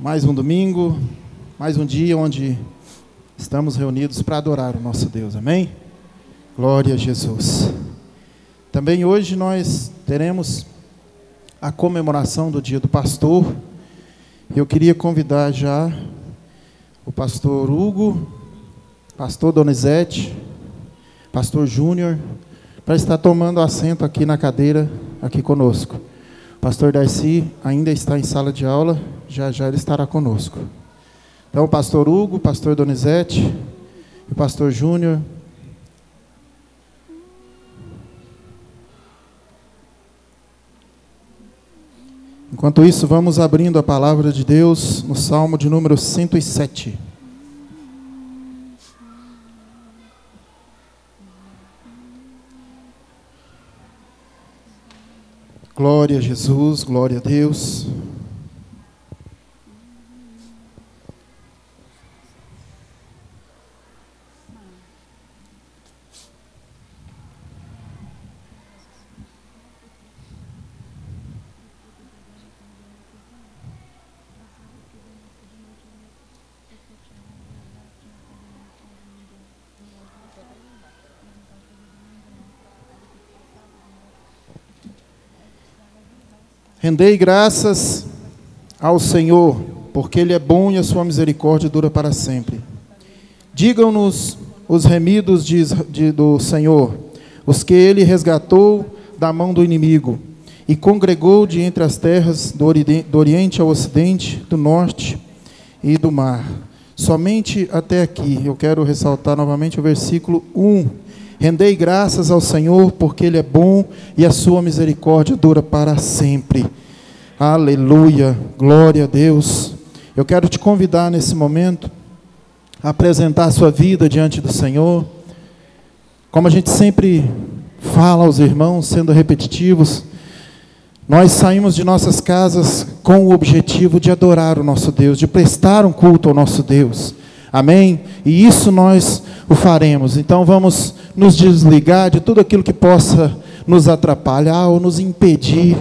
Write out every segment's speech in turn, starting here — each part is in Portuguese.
mais um domingo, mais um dia onde estamos reunidos para adorar o nosso Deus, amém? Glória a Jesus. Também hoje nós teremos a comemoração do dia do pastor. Eu queria convidar já o pastor Hugo, pastor Donizete, pastor Júnior, para estar tomando assento aqui na cadeira, aqui conosco. O pastor Darcy ainda está em sala de aula, já já ele estará conosco. Então, o pastor Hugo, o pastor Donizete o pastor Júnior. Enquanto isso, vamos abrindo a palavra de Deus no Salmo de número 107. Glória a Jesus, glória a Deus. Rendei graças ao Senhor, porque Ele é bom e a sua misericórdia dura para sempre. Digam-nos os remidos de, de, do Senhor, os que Ele resgatou da mão do inimigo, e congregou de entre as terras do, do Oriente ao Ocidente, do Norte e do mar. Somente até aqui, eu quero ressaltar novamente o versículo 1 Rendei graças ao Senhor, porque Ele é bom e a sua misericórdia dura para sempre. Aleluia, glória a Deus. Eu quero te convidar nesse momento a apresentar a sua vida diante do Senhor. Como a gente sempre fala aos irmãos, sendo repetitivos, nós saímos de nossas casas com o objetivo de adorar o nosso Deus, de prestar um culto ao nosso Deus. Amém? E isso nós o faremos. Então vamos nos desligar de tudo aquilo que possa nos atrapalhar ou nos impedir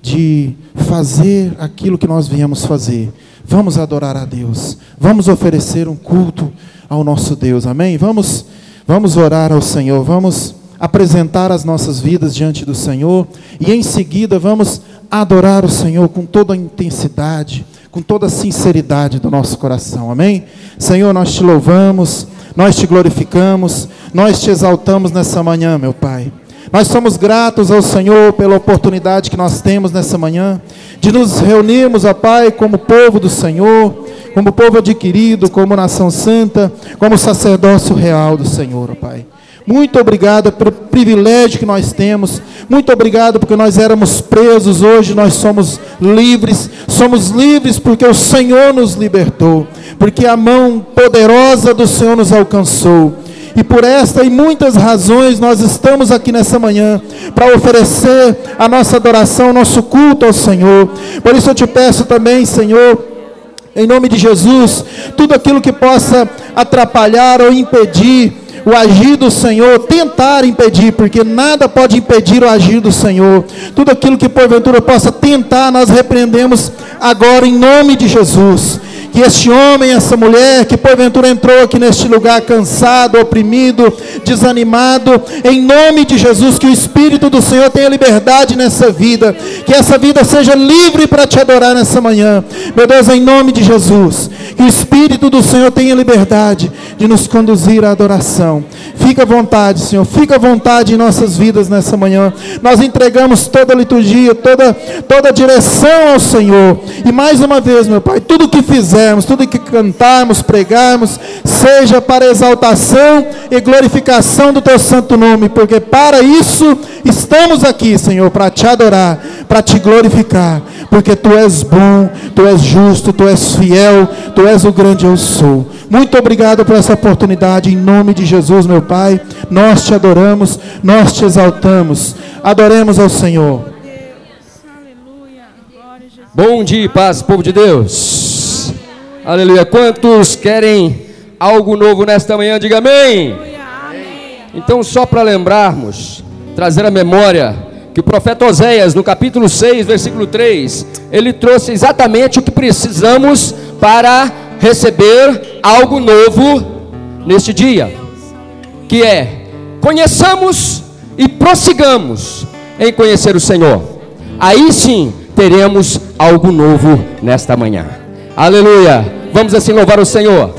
de fazer aquilo que nós viemos fazer. Vamos adorar a Deus. Vamos oferecer um culto ao nosso Deus. Amém? Vamos vamos orar ao Senhor. Vamos apresentar as nossas vidas diante do Senhor e em seguida vamos adorar o Senhor com toda a intensidade com toda a sinceridade do nosso coração. Amém? Senhor, nós te louvamos, nós te glorificamos, nós te exaltamos nessa manhã, meu Pai. Nós somos gratos ao Senhor pela oportunidade que nós temos nessa manhã de nos reunirmos, ó Pai, como povo do Senhor, como povo adquirido, como nação santa, como sacerdócio real do Senhor, ó Pai. Muito obrigado pelo privilégio que nós temos. Muito obrigado porque nós éramos presos, hoje nós somos livres. Somos livres porque o Senhor nos libertou, porque a mão poderosa do Senhor nos alcançou. E por esta e muitas razões nós estamos aqui nessa manhã para oferecer a nossa adoração, nosso culto ao Senhor. Por isso eu te peço também, Senhor, em nome de Jesus, tudo aquilo que possa atrapalhar ou impedir o agir do Senhor, tentar impedir, porque nada pode impedir o agir do Senhor. Tudo aquilo que porventura possa tentar, nós repreendemos agora em nome de Jesus que este homem, essa mulher que porventura entrou aqui neste lugar cansado, oprimido, desanimado, em nome de Jesus, que o Espírito do Senhor tenha liberdade nessa vida, que essa vida seja livre para te adorar nessa manhã, meu Deus, em nome de Jesus, que o Espírito do Senhor tenha liberdade de nos conduzir à adoração. Fica à vontade, Senhor, fica à vontade em nossas vidas nessa manhã. Nós entregamos toda a liturgia, toda, toda a direção ao Senhor, e mais uma vez, meu Pai, tudo que fizer fizermos, tudo que cantarmos, pregarmos, seja para exaltação e glorificação do teu santo nome, porque para isso estamos aqui, Senhor, para te adorar, para te glorificar, porque tu és bom, tu és justo, tu és fiel, tu és o grande eu sou. Muito obrigado por essa oportunidade, em nome de Jesus, meu Pai. Nós te adoramos, nós te exaltamos. Adoremos ao Senhor. Bom dia, paz, povo de Deus. Aleluia. Quantos querem algo novo nesta manhã? Diga amém. Então, só para lembrarmos, trazer a memória, que o profeta Oséias, no capítulo 6, versículo 3, ele trouxe exatamente o que precisamos para receber algo novo neste dia, que é conheçamos e prossigamos em conhecer o Senhor. Aí sim teremos algo novo nesta manhã. Aleluia. Vamos assim louvar o Senhor.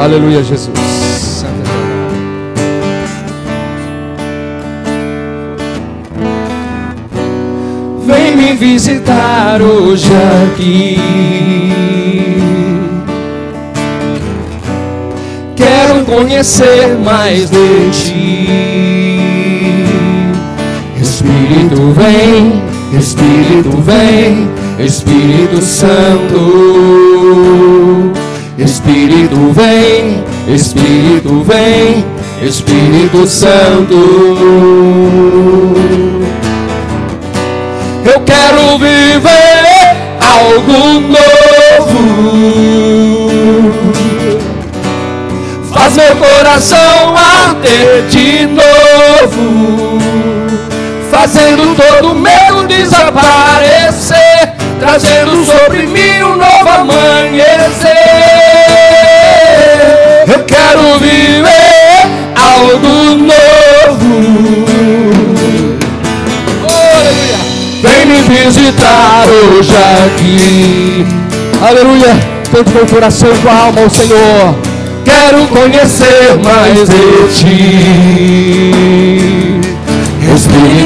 Aleluia, Jesus. Vem me visitar hoje aqui. Quero conhecer mais de ti. Espírito vem, Espírito vem, Espírito Santo. Espírito vem, Espírito vem, Espírito Santo. Eu quero viver algo novo. Faz meu coração arder de novo, fazendo todo medo desaparecer, trazendo sobre mim um novo amanhecer. Eu quero viver algo novo. Aleluia. Vem me visitar hoje aqui. Aleluia. Tanto com o coração e com a alma ao Senhor. Quero conhecer mais de ti.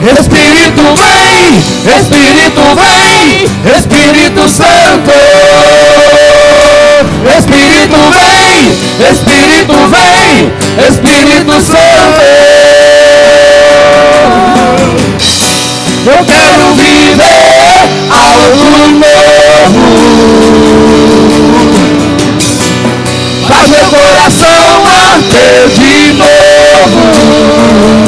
Espírito vem, Espírito vem, Espírito Santo. Espírito vem, Espírito vem, Espírito Santo. Eu quero viver algo novo. Faz meu coração arder de novo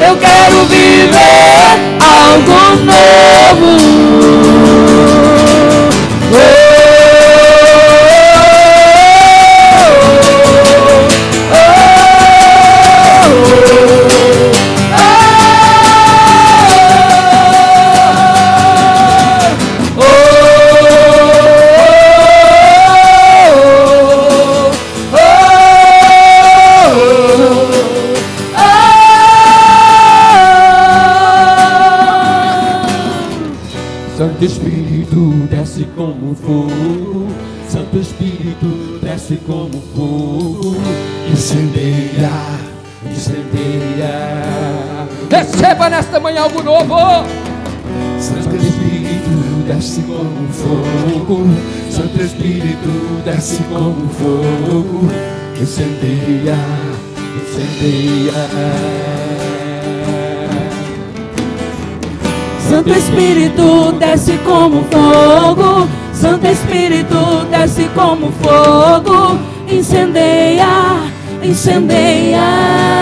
Eu quero viver algo novo. Santo Receba nesta manhã algo novo. Santo Espírito desce como fogo, Santo Espírito desce como fogo, incendeia, incendeia. Santo Espírito desce como fogo, Santo Espírito desce como fogo, incendeia, incendeia.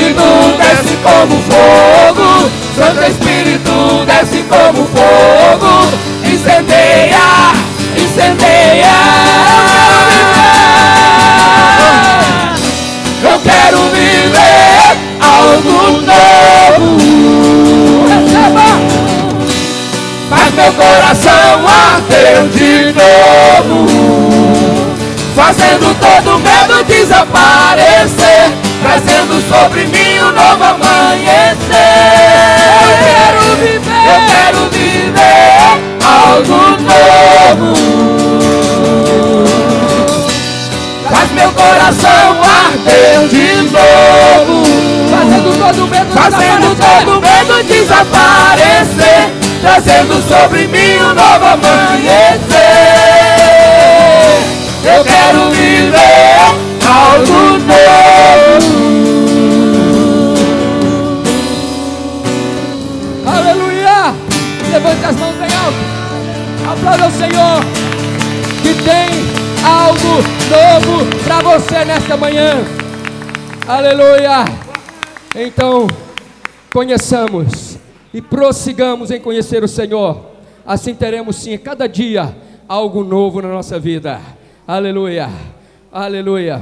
como fogo. Santo Espírito desce como fogo, incendeia, incendeia. Eu quero viver algo novo. Faz meu coração arder de novo, fazendo todo medo desaparecer, trazendo sobre mim um novo amanhecer. Eu quero viver, eu quero viver algo novo. Faz meu coração arder de novo, Fazendo todo medo fazendo desaparecer. todo medo desaparecer, trazendo sobre mim um novo amanhecer. Eu quero viver algo novo. Levante as mãos bem alto. Aplauda o Senhor. Que tem algo novo para você nesta manhã. Aleluia! Então, conheçamos e prossigamos em conhecer o Senhor. Assim teremos sim, cada dia, algo novo na nossa vida. Aleluia! Aleluia!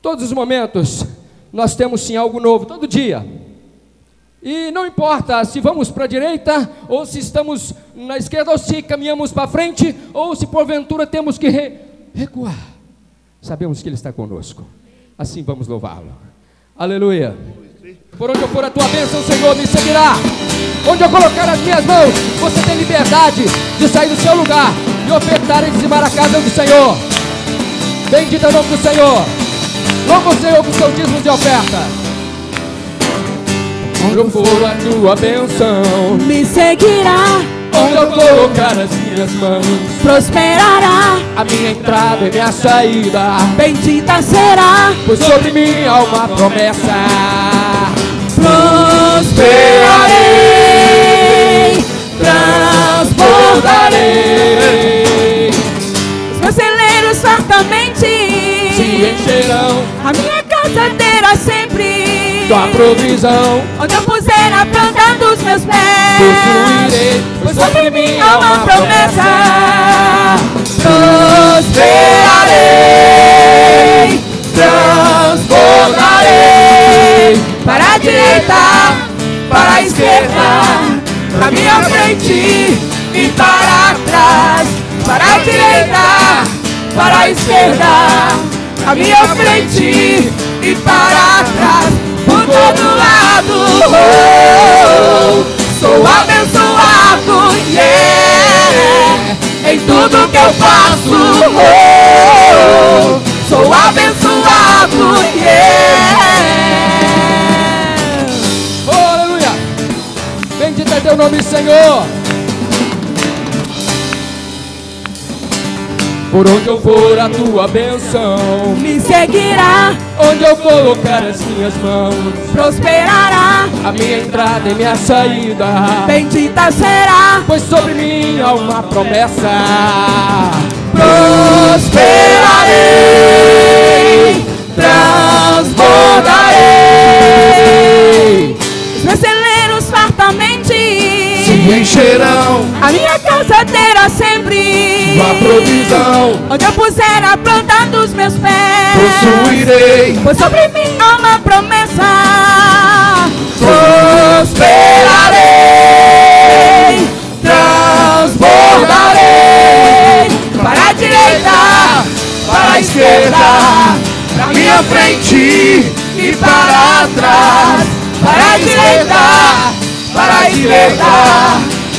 Todos os momentos, nós temos sim algo novo, todo dia. E não importa se vamos para a direita, ou se estamos na esquerda, ou se caminhamos para frente, ou se porventura temos que re- recuar. Sabemos que Ele está conosco. Assim vamos louvá-lo. Aleluia. Por onde eu for a tua bênção, Senhor, me seguirá. Onde eu colocar as minhas mãos, você tem liberdade de sair do seu lugar e ofertar e dizimar a casa do Senhor. Bendito é o nome do Senhor. Louva o Senhor com seu dízimo de oferta. Onde eu for a tua bênção, Me seguirá, onde eu colocar as minhas mãos, prosperará, a minha entrada e minha saída, bendita será, pois sobre mim há uma promessa. prosperarei, transbordarei. Os meus celeiros fartamente, se encherão. A minha casa terá sempre, tua provisão. onde eu puser a planta dos meus pés, Possuirei, pois sobre mim há uma promessa. Prosperarei, transbordarei, para a direita, para a esquerda, para minha frente e para trás, para a direita, para a esquerda, para minha frente e para trás, todo lado. Sou abençoado, yeah, em tudo que eu faço. Sou abençoado, yeah. Oh, aleluia! Bendito é teu nome, Senhor. Por onde eu for a tua bênção, Me seguirá, onde eu colocar as minhas mãos, prosperará, a minha entrada e minha saída, bendita será, pois sobre mim há uma promessa. prosperarei, transbordarei. Os meus celeiros fartamente, encherão a minha casa terá sempre, tua provisão, onde eu puser a planta dos meus pés. possuirei Pois sobre mim há uma promessa. Prosperarei, transbordarei. Para a direita, para a esquerda, para minha frente e para trás. Para a direita, para a esquerda,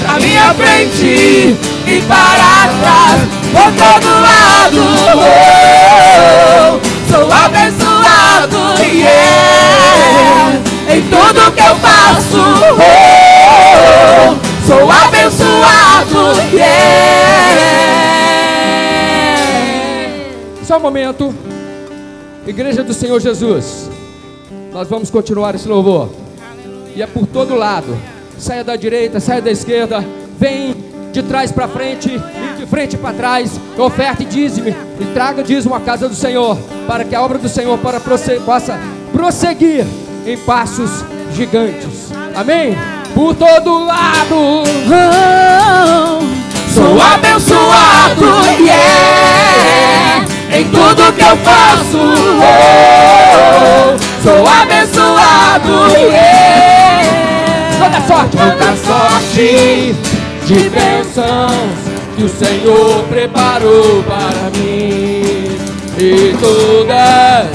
para minha frente e para trás. Por todo lado, oh, sou abençoado, yeah. Em tudo que eu faço, oh, sou abençoado, yeah. Só um momento. Igreja do Senhor Jesus. Nós vamos continuar esse louvor. E é por todo lado. Saia da direita, saia da esquerda. Vem de trás para frente e de frente para trás. Oferta e dízime. E traga dízimo à casa do Senhor. Para que a obra do Senhor para prosse- possa prosseguir em passos gigantes. Amém? por todo lado. Sou abençoado, yeah, em tudo que eu faço. Oh, sou abençoado, yeah, toda sorte, toda sorte de bênçãos que o Senhor preparou para mim. E todas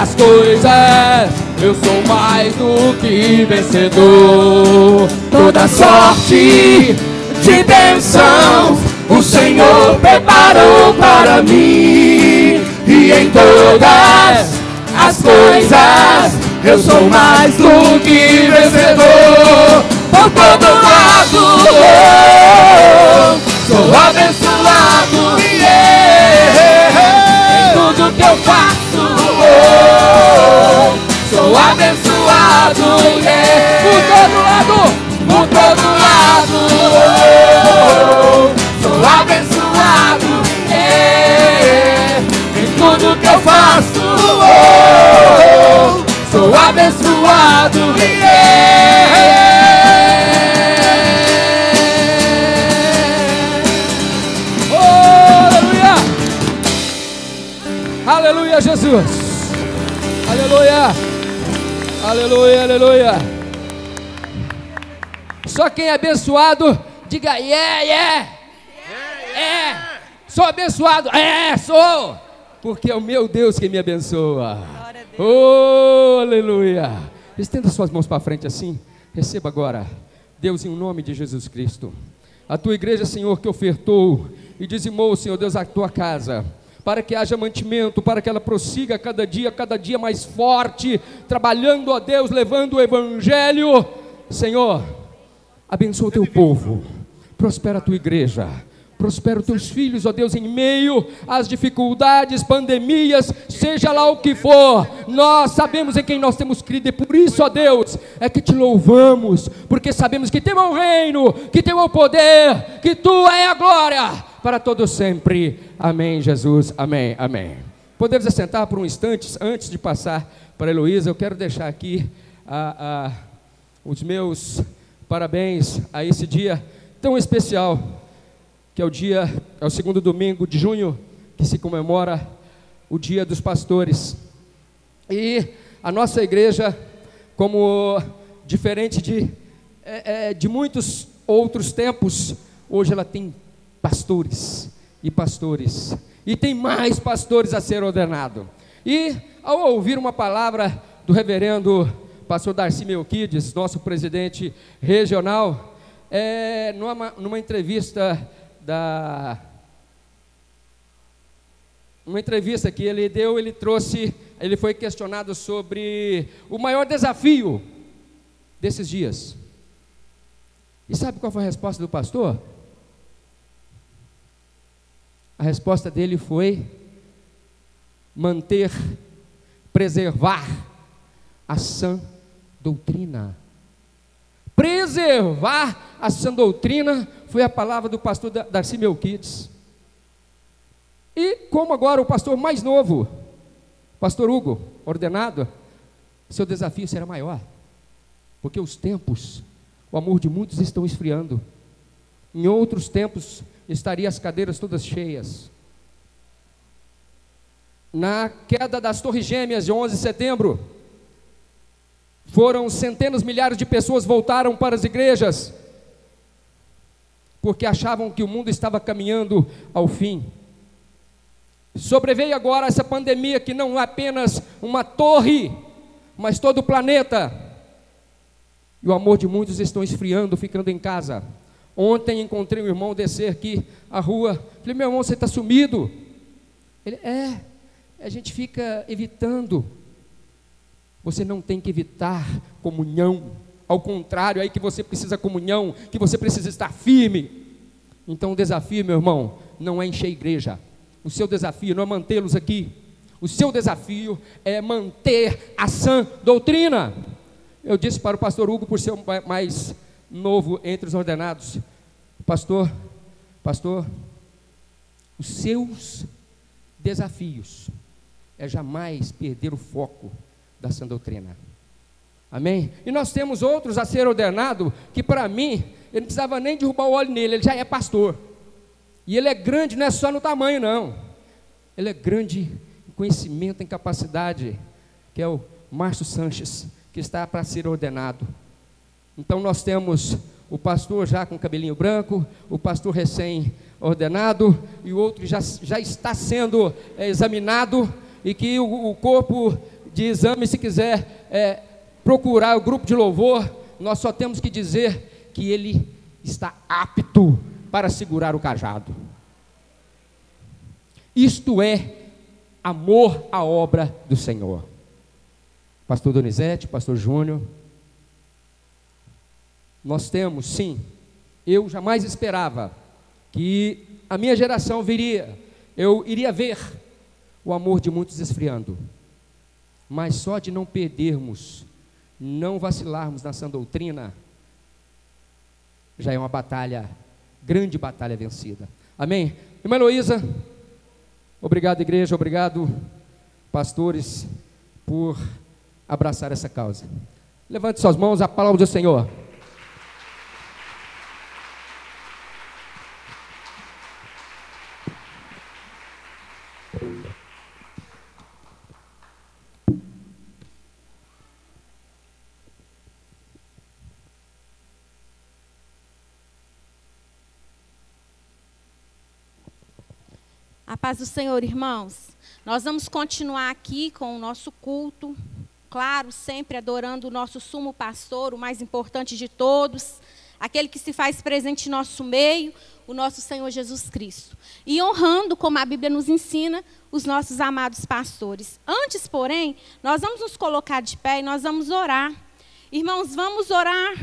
as coisas eu sou mais do que vencedor. Toda sorte de bênçãos o Senhor preparou para mim. E em todas as coisas eu sou mais do que vencedor. Por todo lado. Sou abençoado, em tudo que eu faço. Sou abençoado, yeah. por todo lado, por todo lado. Sou abençoado, yeah. em tudo que eu faço. Oh, sou abençoado, yeah. Aleluia, Jesus. Aleluia. Aleluia, aleluia. Só quem é abençoado, diga yeah, yeah. É. Sou abençoado. É, sou. Porque é o meu Deus que me abençoa. Oh, aleluia. Estenda suas mãos para frente assim. Receba agora. Deus, em nome de Jesus Cristo. A tua igreja, Senhor, que ofertou e dizimou, Senhor Deus, a tua casa para que haja mantimento, para que ela prossiga cada dia, cada dia mais forte, trabalhando a Deus, levando o Evangelho. Senhor, abençoa o teu povo, prospera a tua igreja, prospera os teus filhos, ó Deus, em meio às dificuldades, pandemias, seja lá o que for, nós sabemos em quem nós temos crido, e por isso, ó Deus, é que te louvamos, porque sabemos que teu é o reino, que teu é o poder, que tu é a glória para todo sempre. Amém, Jesus. Amém, amém. Podemos assentar por um instante antes de passar para Heloísa. Eu quero deixar aqui a, a, os meus parabéns a esse dia tão especial, que é o dia, é o segundo domingo de junho, que se comemora o Dia dos Pastores. E a nossa igreja, como diferente de, é, é, de muitos outros tempos, hoje ela tem pastores e pastores. E tem mais pastores a ser ordenado. E ao ouvir uma palavra do reverendo pastor Darcy Melquides, nosso presidente regional, é, numa, numa entrevista da uma entrevista que ele deu, ele trouxe, ele foi questionado sobre o maior desafio desses dias. E sabe qual foi a resposta do pastor? A resposta dele foi manter, preservar a sã doutrina. Preservar a sã doutrina foi a palavra do pastor Darcy Melquides. E como agora o pastor mais novo, pastor Hugo, ordenado, seu desafio será maior. Porque os tempos, o amor de muitos estão esfriando. Em outros tempos, estaria as cadeiras todas cheias. Na queda das Torres Gêmeas de 11 de setembro, foram centenas, milhares de pessoas voltaram para as igrejas, porque achavam que o mundo estava caminhando ao fim. Sobreveio agora essa pandemia que não é apenas uma torre, mas todo o planeta. E o amor de muitos estão esfriando, ficando em casa. Ontem encontrei um irmão descer aqui a rua. Falei, meu irmão, você está sumido? Ele, é, a gente fica evitando. Você não tem que evitar comunhão. Ao contrário, é aí que você precisa comunhão, que você precisa estar firme. Então o desafio, meu irmão, não é encher a igreja. O seu desafio não é mantê-los aqui. O seu desafio é manter a sã doutrina. Eu disse para o pastor Hugo, por ser mais novo entre os ordenados. Pastor, pastor, os seus desafios é jamais perder o foco da sã doutrina. Amém? E nós temos outros a ser ordenado que para mim, ele não precisava nem derrubar o óleo nele, ele já é pastor. E ele é grande, não é só no tamanho, não. Ele é grande em conhecimento, em capacidade, que é o Márcio Sanches, que está para ser ordenado. Então nós temos o pastor já com cabelinho branco, o pastor recém-ordenado, e o outro já, já está sendo é, examinado, e que o, o, corpo de exame, se quiser é, procurar o grupo de louvor, nós só temos que dizer que ele está apto para segurar o cajado. Isto é amor à obra do Senhor. Pastor Donizete, Pastor Júnior, nós temos, sim, eu jamais esperava que a minha geração viria, eu iria ver o amor de muitos esfriando, mas só de não perdermos, não vacilarmos nessa doutrina, já é uma batalha, grande batalha vencida. Amém? Irmã Heloísa, obrigado, igreja, obrigado, pastores, por abraçar essa causa. Levante suas mãos, a palavra do Senhor. Paz do Senhor, irmãos. Nós vamos continuar aqui com o nosso culto, claro, sempre adorando o nosso sumo pastor, o mais importante de todos, aquele que se faz presente em nosso meio, o nosso Senhor Jesus Cristo. E honrando, como a Bíblia nos ensina, os nossos amados pastores. Antes, porém, nós vamos nos colocar de pé e nós vamos orar. Irmãos, vamos orar,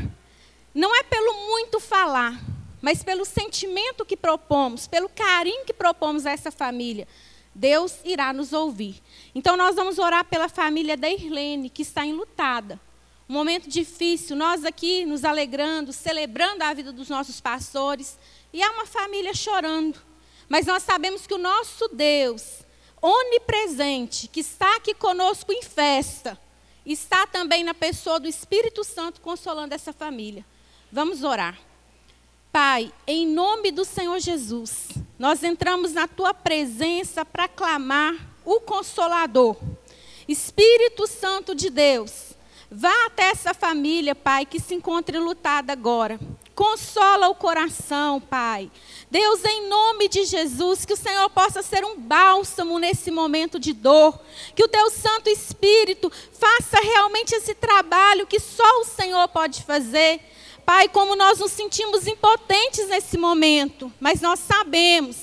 não é pelo muito falar, mas pelo sentimento que propomos, pelo carinho que propomos a essa família, Deus irá nos ouvir. Então nós vamos orar pela família da Irlene, que está enlutada. Um momento difícil, nós aqui nos alegrando, celebrando a vida dos nossos pastores, e há uma família chorando. Mas nós sabemos que o nosso Deus, onipresente, que está aqui conosco em festa, está também na pessoa do Espírito Santo consolando essa família. Vamos orar. Pai, em nome do Senhor Jesus, nós entramos na tua presença para clamar o Consolador. Espírito Santo de Deus, vá até essa família, Pai, que se encontra lutada agora. Consola o coração, Pai. Deus, em nome de Jesus, que o Senhor possa ser um bálsamo nesse momento de dor. Que o teu Santo Espírito faça realmente esse trabalho que só o Senhor pode fazer. Pai, como nós nos sentimos impotentes nesse momento, mas nós sabemos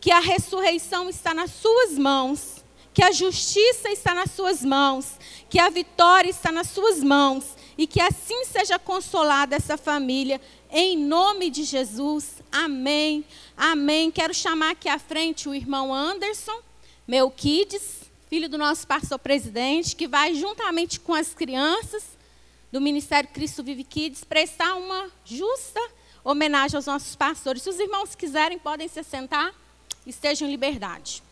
que a ressurreição está nas Suas mãos, que a justiça está nas Suas mãos, que a vitória está nas Suas mãos e que assim seja consolada essa família, em nome de Jesus. Amém. Amém. Quero chamar aqui à frente o irmão Anderson, meu kids, filho do nosso pastor presidente, que vai juntamente com as crianças do Ministério Cristo Vive Kids prestar uma justa homenagem aos nossos pastores. Se os irmãos quiserem, podem se sentar, estejam em liberdade.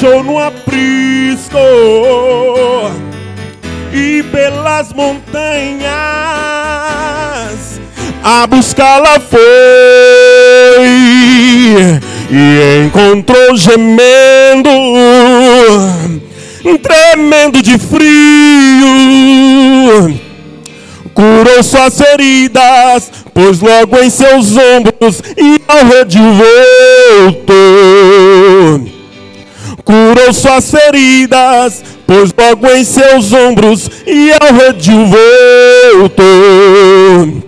Deixou no aprisco. E pelas montanhas a buscá-la foi. E encontrou gemendo, tremendo de frio, curou suas feridas, pôs logo em seus ombros e ao redil voltou curou suas feridas, pôs logo em seus ombros e ao redil voltou.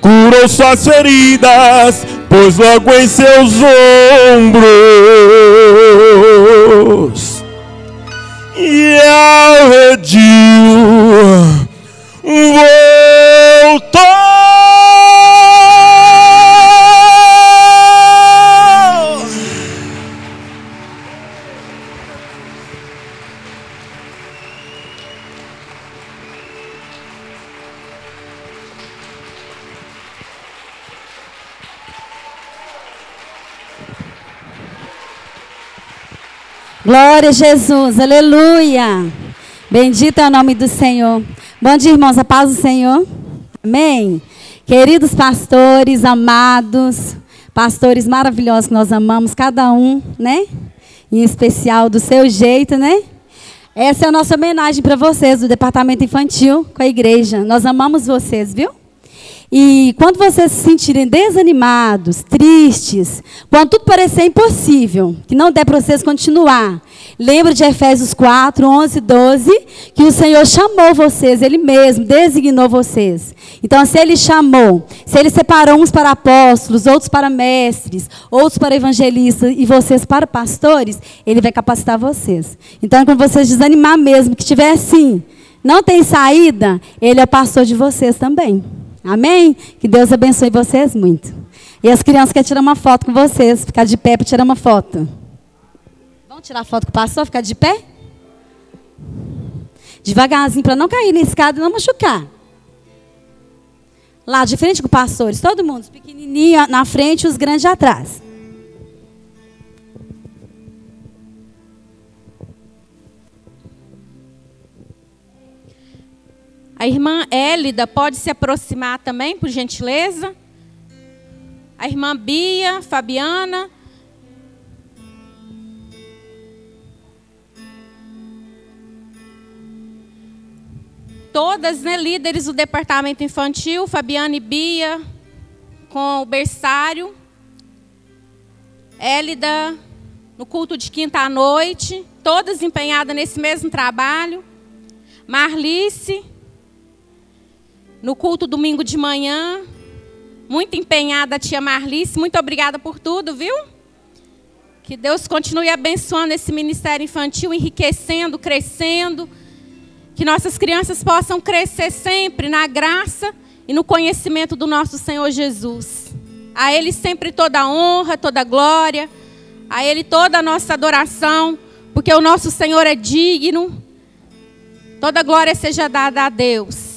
Curou suas feridas, pôs logo em seus ombros e ao redil voltou. Glória a Jesus, aleluia. Bendito é o nome do Senhor. Bom dia, irmãos, a paz do Senhor. Amém. Queridos pastores, amados, pastores maravilhosos que nós amamos, cada um, né? Em especial do seu jeito, né? Essa é a nossa homenagem para vocês do departamento infantil com a igreja. Nós amamos vocês, viu? E quando vocês se sentirem desanimados, tristes, quando tudo parecer impossível, que não der para vocês continuar, lembre de Efésios 4, 11, 12, que o Senhor chamou vocês, Ele mesmo designou vocês. Então, se Ele chamou, se Ele separou uns para apóstolos, outros para mestres, outros para evangelistas e vocês para pastores, Ele vai capacitar vocês. Então, quando vocês desanimar mesmo, que estiver assim, não tem saída, Ele é pastor de vocês também. Amém? Que Deus abençoe vocês muito. E as crianças querem tirar uma foto com vocês, ficar de pé para tirar uma foto. Vamos tirar foto com o pastor, ficar de pé? Devagarzinho, para não cair na escada e não machucar. Lá de frente com pastores, todo mundo, os pequenininhos na frente e os grandes atrás. A irmã Élida pode se aproximar também, por gentileza. A irmã Bia, Fabiana. Todas, né, líderes do departamento infantil, Fabiana e Bia, com o berçário. Élida, no culto de quinta à noite, todas empenhadas nesse mesmo trabalho. Marlice, no culto domingo de manhã. Muito empenhada tia Marlice. Muito obrigada por tudo, viu? Que Deus continue abençoando esse ministério infantil, enriquecendo, crescendo. Que nossas crianças possam crescer sempre na graça e no conhecimento do nosso Senhor Jesus. A Ele sempre toda a honra, toda a glória. A Ele toda a nossa adoração, porque o nosso Senhor é digno. Toda glória seja dada a Deus.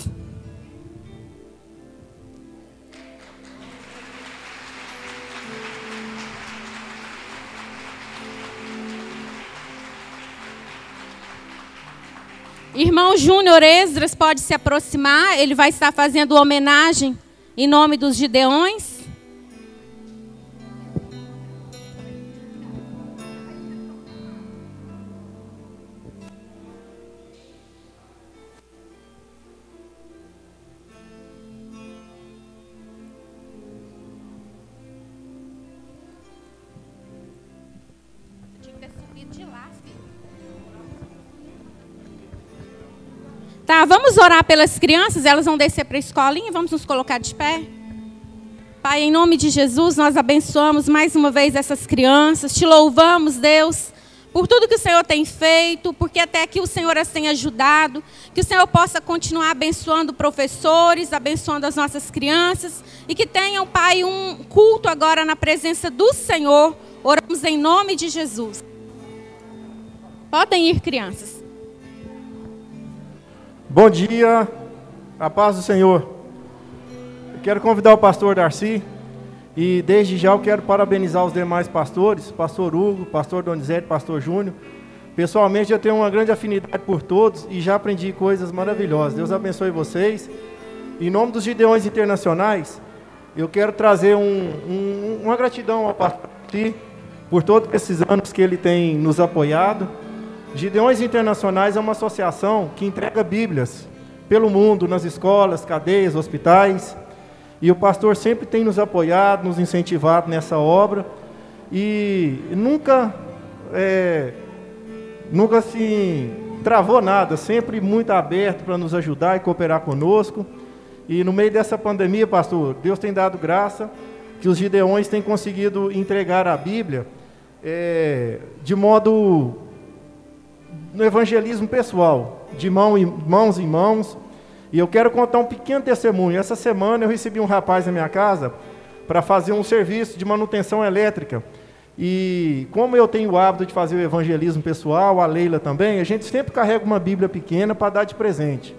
Irmão Júnior Esdras pode se aproximar, ele vai estar fazendo homenagem em nome dos Gideões. Tá, vamos orar pelas crianças, elas vão descer para a escolinha, vamos nos colocar de pé. Pai, em nome de Jesus, nós abençoamos mais uma vez essas crianças, te louvamos, Deus, por tudo que o Senhor tem feito, porque até aqui o Senhor as tem ajudado, que o Senhor possa continuar abençoando professores, abençoando as nossas crianças, e que tenham, Pai, um culto agora na presença do Senhor. Oramos em nome de Jesus. Podem ir, crianças. Bom dia, a paz do Senhor. Eu quero convidar o pastor Darcy e desde já eu quero parabenizar os demais pastores, pastor Hugo, pastor Donizete, pastor Júnior. Pessoalmente eu tenho uma grande afinidade por todos e já aprendi coisas maravilhosas. Deus abençoe vocês. Em nome dos Gideões Internacionais, eu quero trazer um, um, uma gratidão ao pastor por todos esses anos que ele tem nos apoiado Gideões Internacionais é uma associação que entrega Bíblias pelo mundo, nas escolas, cadeias, hospitais. E o pastor sempre tem nos apoiado, nos incentivado nessa obra. E nunca, é, nunca assim, travou nada, sempre muito aberto para nos ajudar e cooperar conosco. E no meio dessa pandemia, pastor, Deus tem dado graça que os Gideões têm conseguido entregar a Bíblia é, de modo no evangelismo pessoal, de mão em, mãos em mãos. E eu quero contar um pequeno testemunho. Essa semana eu recebi um rapaz na minha casa para fazer um serviço de manutenção elétrica. E como eu tenho o hábito de fazer o evangelismo pessoal, a Leila também, a gente sempre carrega uma Bíblia pequena para dar de presente.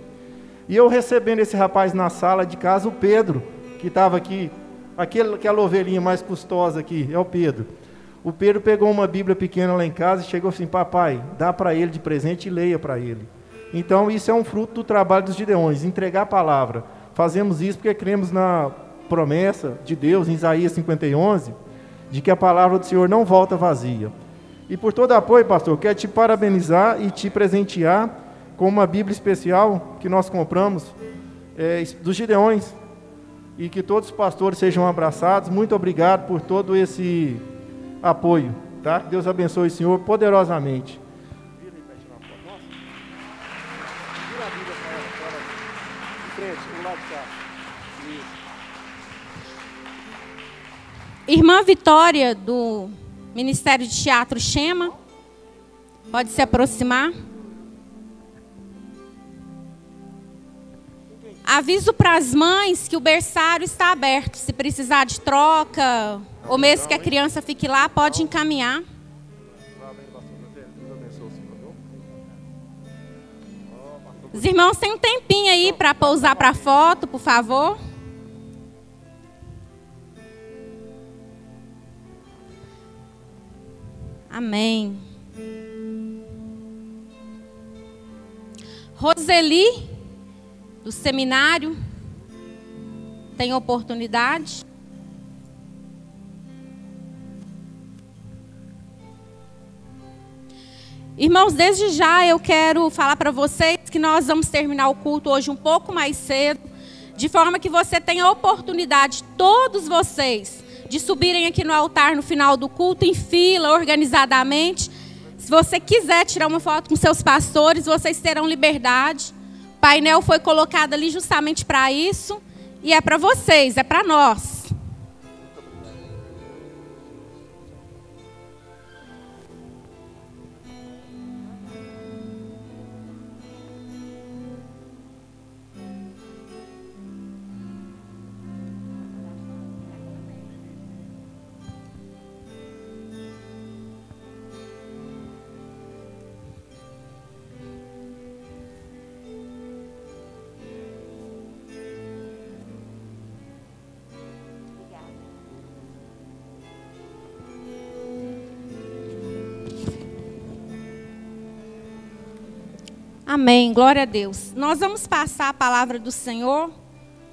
E eu recebendo esse rapaz na sala de casa, o Pedro, que estava aqui, aquele, aquela ovelhinha mais custosa aqui, é o Pedro. O Pedro pegou uma Bíblia pequena lá em casa e chegou assim: Papai, dá para ele de presente e leia para ele. Então, isso é um fruto do trabalho dos Gideões, entregar a palavra. Fazemos isso porque cremos na promessa de Deus, em Isaías 51, de que a palavra do Senhor não volta vazia. E por todo apoio, pastor, quero te parabenizar e te presentear com uma Bíblia especial que nós compramos é, dos Gideões. E que todos os pastores sejam abraçados. Muito obrigado por todo esse apoio, tá? Deus abençoe o Senhor poderosamente. Irmã Vitória, do Ministério de Teatro Chema, pode se aproximar. Aviso para as mães que o berçário está aberto. Se precisar de troca, o mês que a criança fique lá, pode encaminhar. Os irmãos têm um tempinho aí para pousar para foto, por favor. Amém. Roseli, do seminário, tem oportunidade. Irmãos, desde já eu quero falar para vocês que nós vamos terminar o culto hoje um pouco mais cedo, de forma que você tenha a oportunidade, todos vocês, de subirem aqui no altar no final do culto, em fila, organizadamente. Se você quiser tirar uma foto com seus pastores, vocês terão liberdade. O painel foi colocado ali justamente para isso. E é para vocês, é para nós. Amém. Glória a Deus. Nós vamos passar a palavra do Senhor,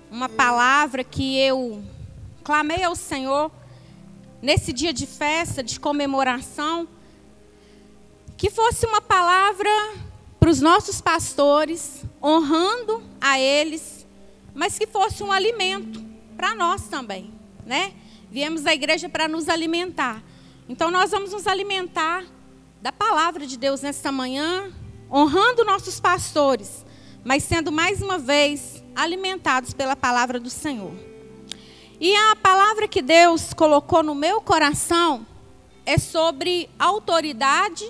uma palavra que eu clamei ao Senhor nesse dia de festa, de comemoração, que fosse uma palavra para os nossos pastores, honrando a eles, mas que fosse um alimento para nós também, né? Viemos à igreja para nos alimentar. Então nós vamos nos alimentar da palavra de Deus nesta manhã, honrando nossos pastores, mas sendo mais uma vez alimentados pela palavra do Senhor. E a palavra que Deus colocou no meu coração é sobre autoridade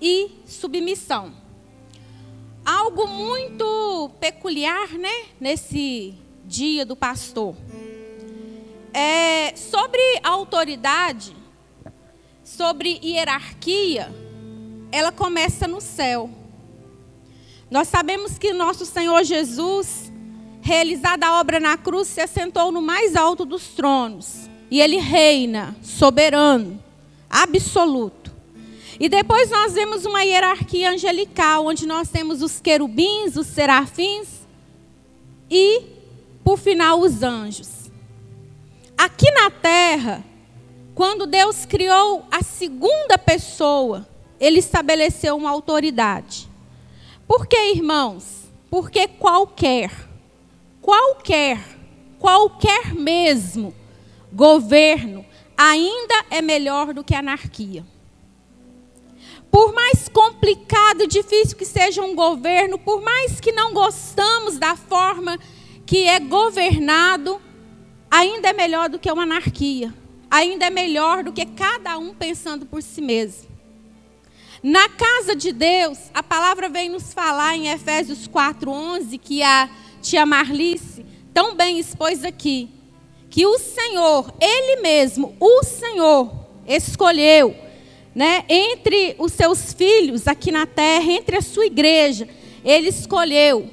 e submissão. Algo muito peculiar, né, nesse dia do pastor. É sobre autoridade, sobre hierarquia, ela começa no céu. Nós sabemos que nosso Senhor Jesus, realizada a obra na cruz, se assentou no mais alto dos tronos. E ele reina, soberano, absoluto. E depois nós vemos uma hierarquia angelical, onde nós temos os querubins, os serafins e, por final, os anjos. Aqui na terra, quando Deus criou a segunda pessoa, ele estabeleceu uma autoridade. Por que, irmãos? Porque qualquer, qualquer, qualquer mesmo governo ainda é melhor do que anarquia. Por mais complicado e difícil que seja um governo, por mais que não gostamos da forma que é governado, ainda é melhor do que uma anarquia. Ainda é melhor do que cada um pensando por si mesmo. Na casa de Deus, a palavra vem nos falar em Efésios 4:11 que a tia Marlice tão bem expôs aqui, que o Senhor, ele mesmo, o Senhor escolheu, né, entre os seus filhos aqui na terra, entre a sua igreja, ele escolheu.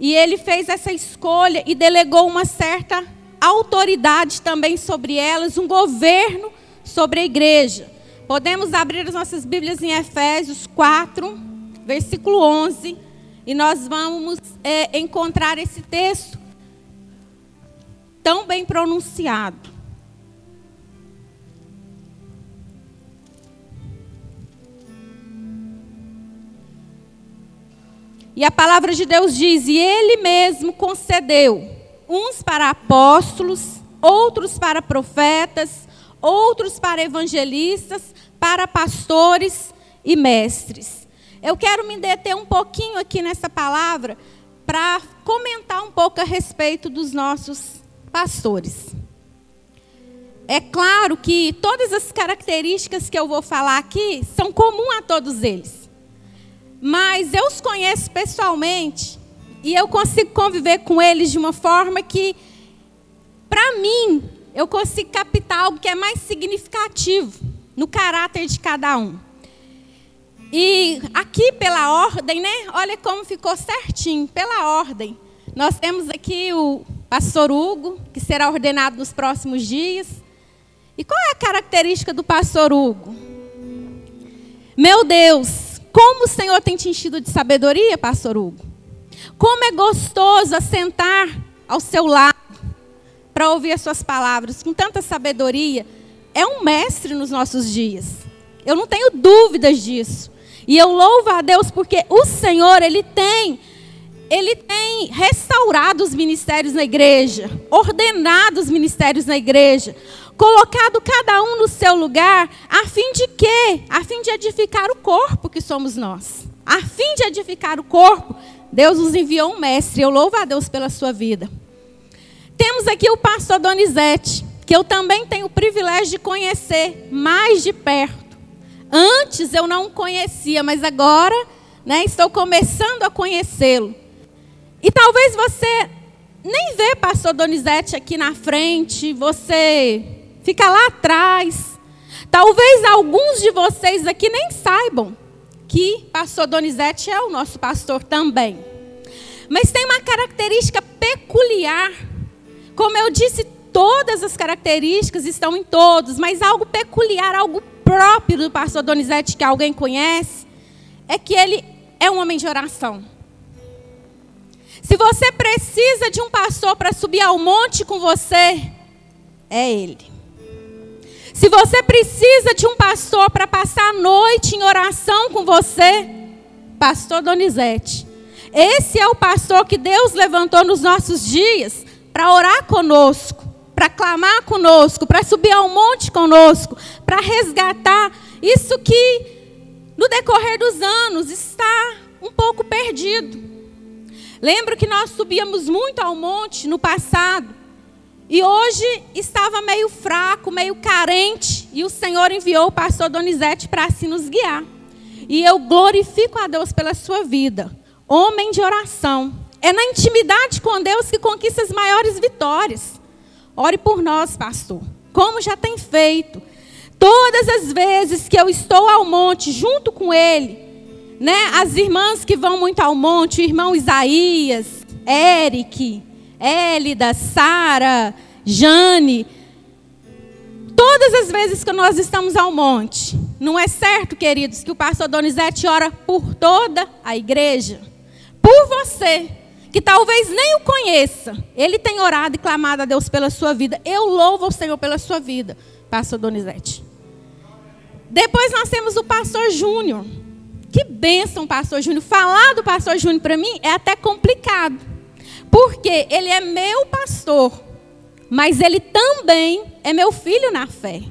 E ele fez essa escolha e delegou uma certa autoridade também sobre elas, um governo sobre a igreja. Podemos abrir as nossas Bíblias em Efésios 4, versículo 11, e nós vamos é, encontrar esse texto tão bem pronunciado. E a palavra de Deus diz: E Ele mesmo concedeu uns para apóstolos, outros para profetas, outros para evangelistas, para pastores e mestres. Eu quero me deter um pouquinho aqui nessa palavra para comentar um pouco a respeito dos nossos pastores. É claro que todas as características que eu vou falar aqui são comuns a todos eles. Mas eu os conheço pessoalmente e eu consigo conviver com eles de uma forma que, para mim, eu consigo captar algo que é mais significativo no caráter de cada um. E aqui pela ordem, né? Olha como ficou certinho, pela ordem. Nós temos aqui o pastor Hugo, que será ordenado nos próximos dias. E qual é a característica do pastor Hugo? Meu Deus, como o Senhor tem te enchido de sabedoria, pastor Hugo? Como é gostoso assentar ao seu lado para ouvir as suas palavras com tanta sabedoria. É um mestre nos nossos dias. Eu não tenho dúvidas disso. E eu louvo a Deus porque o Senhor, Ele tem, Ele tem restaurado os ministérios na igreja, ordenado os ministérios na igreja, colocado cada um no seu lugar, a fim de quê? A fim de edificar o corpo que somos nós. A fim de edificar o corpo, Deus nos enviou um mestre. Eu louvo a Deus pela sua vida. Temos aqui o pastor Donizete, que eu também tenho o privilégio de conhecer mais de perto. Antes eu não o conhecia, mas agora né, estou começando a conhecê-lo. E talvez você nem vê pastor Donizete aqui na frente, você fica lá atrás. Talvez alguns de vocês aqui nem saibam que pastor Donizete é o nosso pastor também. Mas tem uma característica peculiar. Como eu disse, todas as características estão em todos, mas algo peculiar, algo próprio do pastor Donizete que alguém conhece é que ele é um homem de oração. Se você precisa de um pastor para subir ao monte com você, é ele. Se você precisa de um pastor para passar a noite em oração com você, pastor Donizete. Esse é o pastor que Deus levantou nos nossos dias para orar conosco para clamar conosco, para subir ao monte conosco, para resgatar isso que no decorrer dos anos está um pouco perdido. Lembro que nós subíamos muito ao monte no passado e hoje estava meio fraco, meio carente, e o Senhor enviou o pastor Donizete para assim nos guiar. E eu glorifico a Deus pela sua vida. Homem de oração. É na intimidade com Deus que conquista as maiores vitórias. Ore por nós, pastor. Como já tem feito. Todas as vezes que eu estou ao monte junto com ele, né? As irmãs que vão muito ao monte, o irmão Isaías, Eric, Élida, Sara, Jane, todas as vezes que nós estamos ao monte, não é certo, queridos, que o pastor Donizete ora por toda a igreja? Por você que talvez nem o conheça, ele tem orado e clamado a Deus pela sua vida. Eu louvo o Senhor pela sua vida, pastor Donizete. Depois nós temos o pastor Júnior. Que bênção, pastor Júnior. Falar do pastor Júnior para mim é até complicado. Porque ele é meu pastor, mas ele também é meu filho na fé.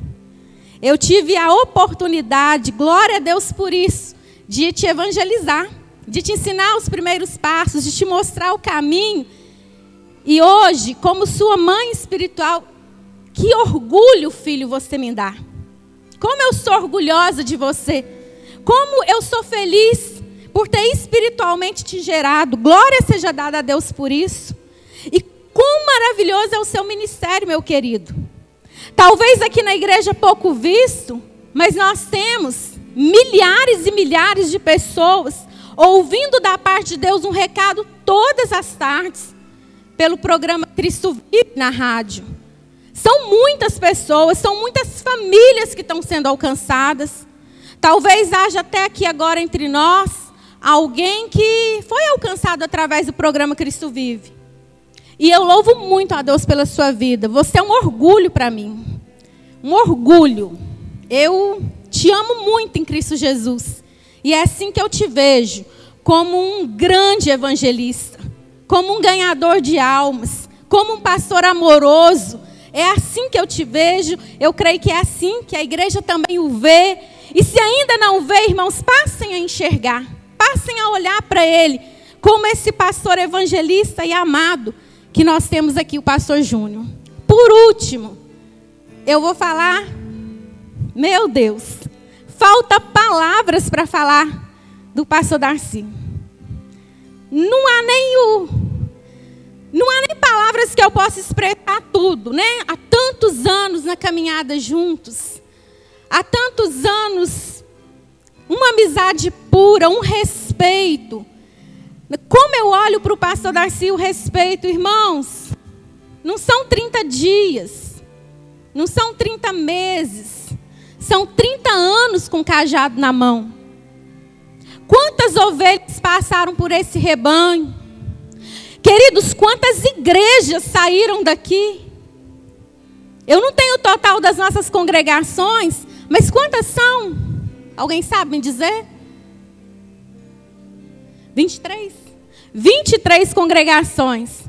Eu tive a oportunidade, glória a Deus por isso, de te evangelizar de te ensinar os primeiros passos, de te mostrar o caminho. E hoje, como sua mãe espiritual, que orgulho, filho, você me dá. Como eu sou orgulhosa de você. Como eu sou feliz por ter espiritualmente te gerado. Glória seja dada a Deus por isso. E quão maravilhoso é o seu ministério, meu querido. Talvez aqui na igreja pouco visto, mas nós temos milhares e milhares de pessoas ouvindo da parte de Deus um recado todas as tardes, pelo programa Cristo Vive na rádio. São muitas pessoas, são muitas famílias que estão sendo alcançadas. Talvez haja até aqui agora entre nós alguém que foi alcançado através do programa Cristo Vive. E eu louvo muito a Deus pela sua vida. Você é um orgulho para mim. Um orgulho. Eu te amo muito em Cristo Jesus. E é assim que eu te vejo, como um grande evangelista, como um ganhador de almas, como um pastor amoroso. É assim que eu te vejo, eu creio que é assim que a igreja também o vê. E se ainda não vê, irmãos, passem a enxergar, passem a olhar para ele, como esse pastor evangelista e amado que nós temos aqui, o pastor Júnior. Por último, eu vou falar, meu Deus, falta palavras para falar do pastor Darcy. Não há nem o, não há nem palavras que eu possa expressar tudo, né? Há tantos anos na caminhada juntos, há tantos anos, uma amizade pura, um respeito. Como eu olho para o pastor Darcy o respeito, irmãos? Não são 30 dias, não são 30 meses, são 30 anos com cajado na mão. Quantas ovelhas passaram por esse rebanho? Queridos, quantas igrejas saíram daqui? Eu não tenho o total das nossas congregações, mas quantas são? Alguém sabe me dizer? 23? 23 congregações.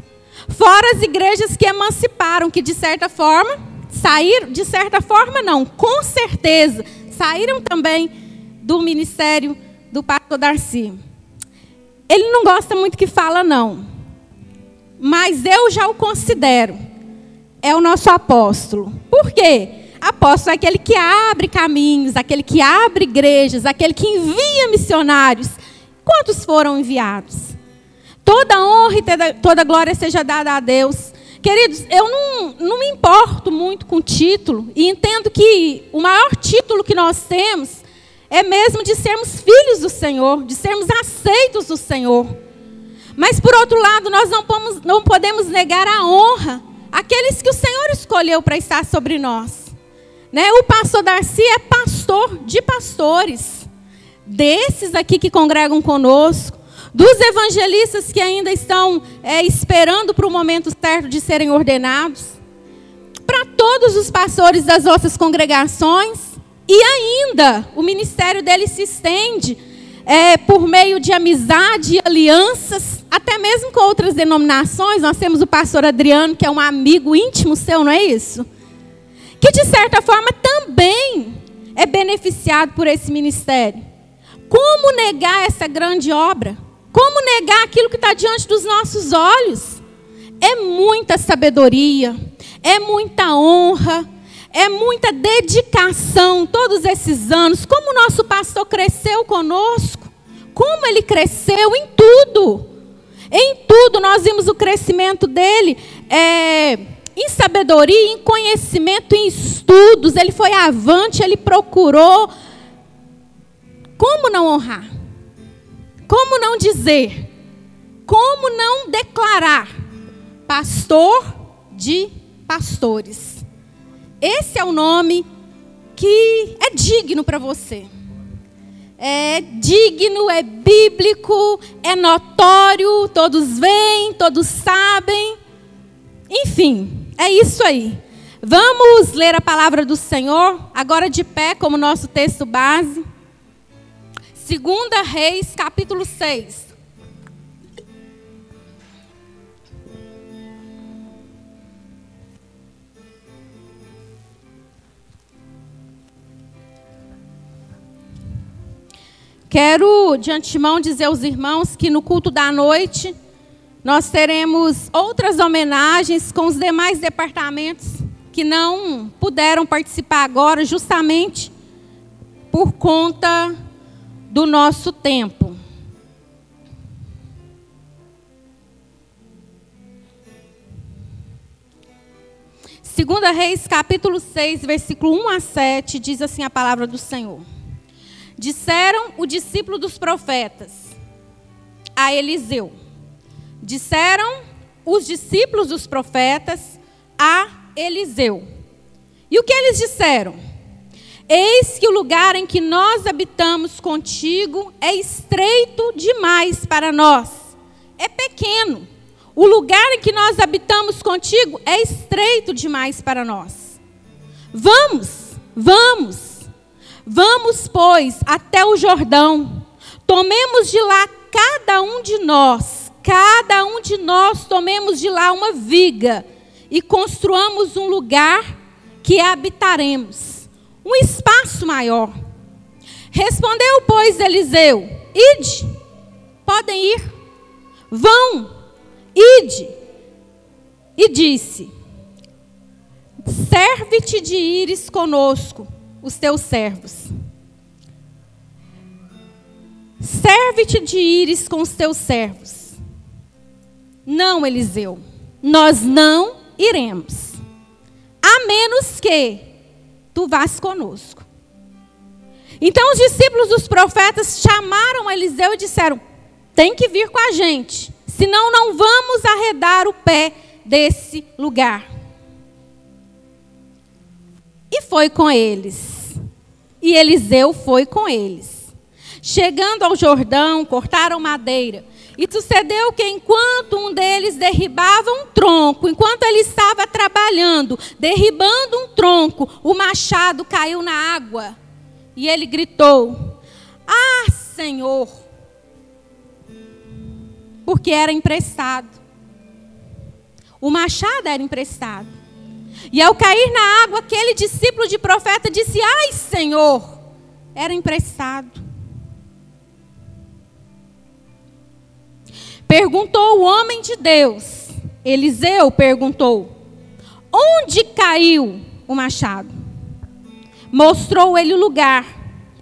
Fora as igrejas que emanciparam, que de certa forma saíram, de certa forma não, com certeza, saíram também do ministério do pastor Darcy. Ele não gosta muito que fala não. Mas eu já o considero. É o nosso apóstolo. Por quê? Apóstolo é aquele que abre caminhos, aquele que abre igrejas, aquele que envia missionários. Quantos foram enviados? Toda honra e toda glória seja dada a Deus. Queridos, eu não, não me importo muito com título e entendo que o maior título que nós temos é mesmo de sermos filhos do Senhor, de sermos aceitos do Senhor. Mas, por outro lado, nós não podemos, não podemos negar a honra àqueles que o Senhor escolheu para estar sobre nós. Né? O pastor Darcy é pastor de pastores, desses aqui que congregam conosco dos evangelistas que ainda estão é, esperando para o momento certo de serem ordenados, para todos os pastores das nossas congregações, e ainda o ministério dele se estende é, por meio de amizade e alianças, até mesmo com outras denominações. Nós temos o pastor Adriano, que é um amigo íntimo seu, não é isso? Que de certa forma também é beneficiado por esse ministério. Como negar essa grande obra? Como negar aquilo que está diante dos nossos olhos? É muita sabedoria, é muita honra, é muita dedicação todos esses anos. Como o nosso pastor cresceu conosco, como ele cresceu em tudo. Em tudo nós vimos o crescimento dele. É, em sabedoria, em conhecimento, em estudos, ele foi avante, ele procurou. Como não honrar? Como não dizer? Como não declarar? Pastor de pastores. Esse é o nome que é digno para você. É digno, é bíblico, é notório, todos veem, todos sabem. Enfim, é isso aí. Vamos ler a palavra do Senhor, agora de pé, como nosso texto base. Segunda Reis, capítulo 6. Quero de antemão dizer aos irmãos que no culto da noite nós teremos outras homenagens com os demais departamentos que não puderam participar agora, justamente por conta do nosso tempo. Segunda Reis, capítulo 6, versículo 1 a 7, diz assim a palavra do Senhor. Disseram o discípulo dos profetas a Eliseu. Disseram os discípulos dos profetas a Eliseu. E o que eles disseram? Eis que o lugar em que nós habitamos contigo é estreito demais para nós. É pequeno. O lugar em que nós habitamos contigo é estreito demais para nós. Vamos, vamos. Vamos, pois, até o Jordão. Tomemos de lá cada um de nós, cada um de nós tomemos de lá uma viga e construamos um lugar que habitaremos um espaço maior. Respondeu, pois, Eliseu: Ide, podem ir, vão, ide. E disse: Serve-te de ires conosco, os teus servos. Serve-te de ires com os teus servos. Não, Eliseu, nós não iremos. A menos que tu vás conosco. Então os discípulos dos profetas chamaram Eliseu e disseram: tem que vir com a gente, senão não vamos arredar o pé desse lugar. E foi com eles. E Eliseu foi com eles. Chegando ao Jordão, cortaram madeira. E sucedeu que enquanto um deles derribava um tronco, enquanto ele estava trabalhando, derribando um tronco, o machado caiu na água. E ele gritou: Ah, Senhor! Porque era emprestado. O machado era emprestado. E ao cair na água, aquele discípulo de profeta disse: Ai, Senhor! Era emprestado. Perguntou o homem de Deus. Eliseu perguntou: Onde caiu o machado? Mostrou ele o lugar.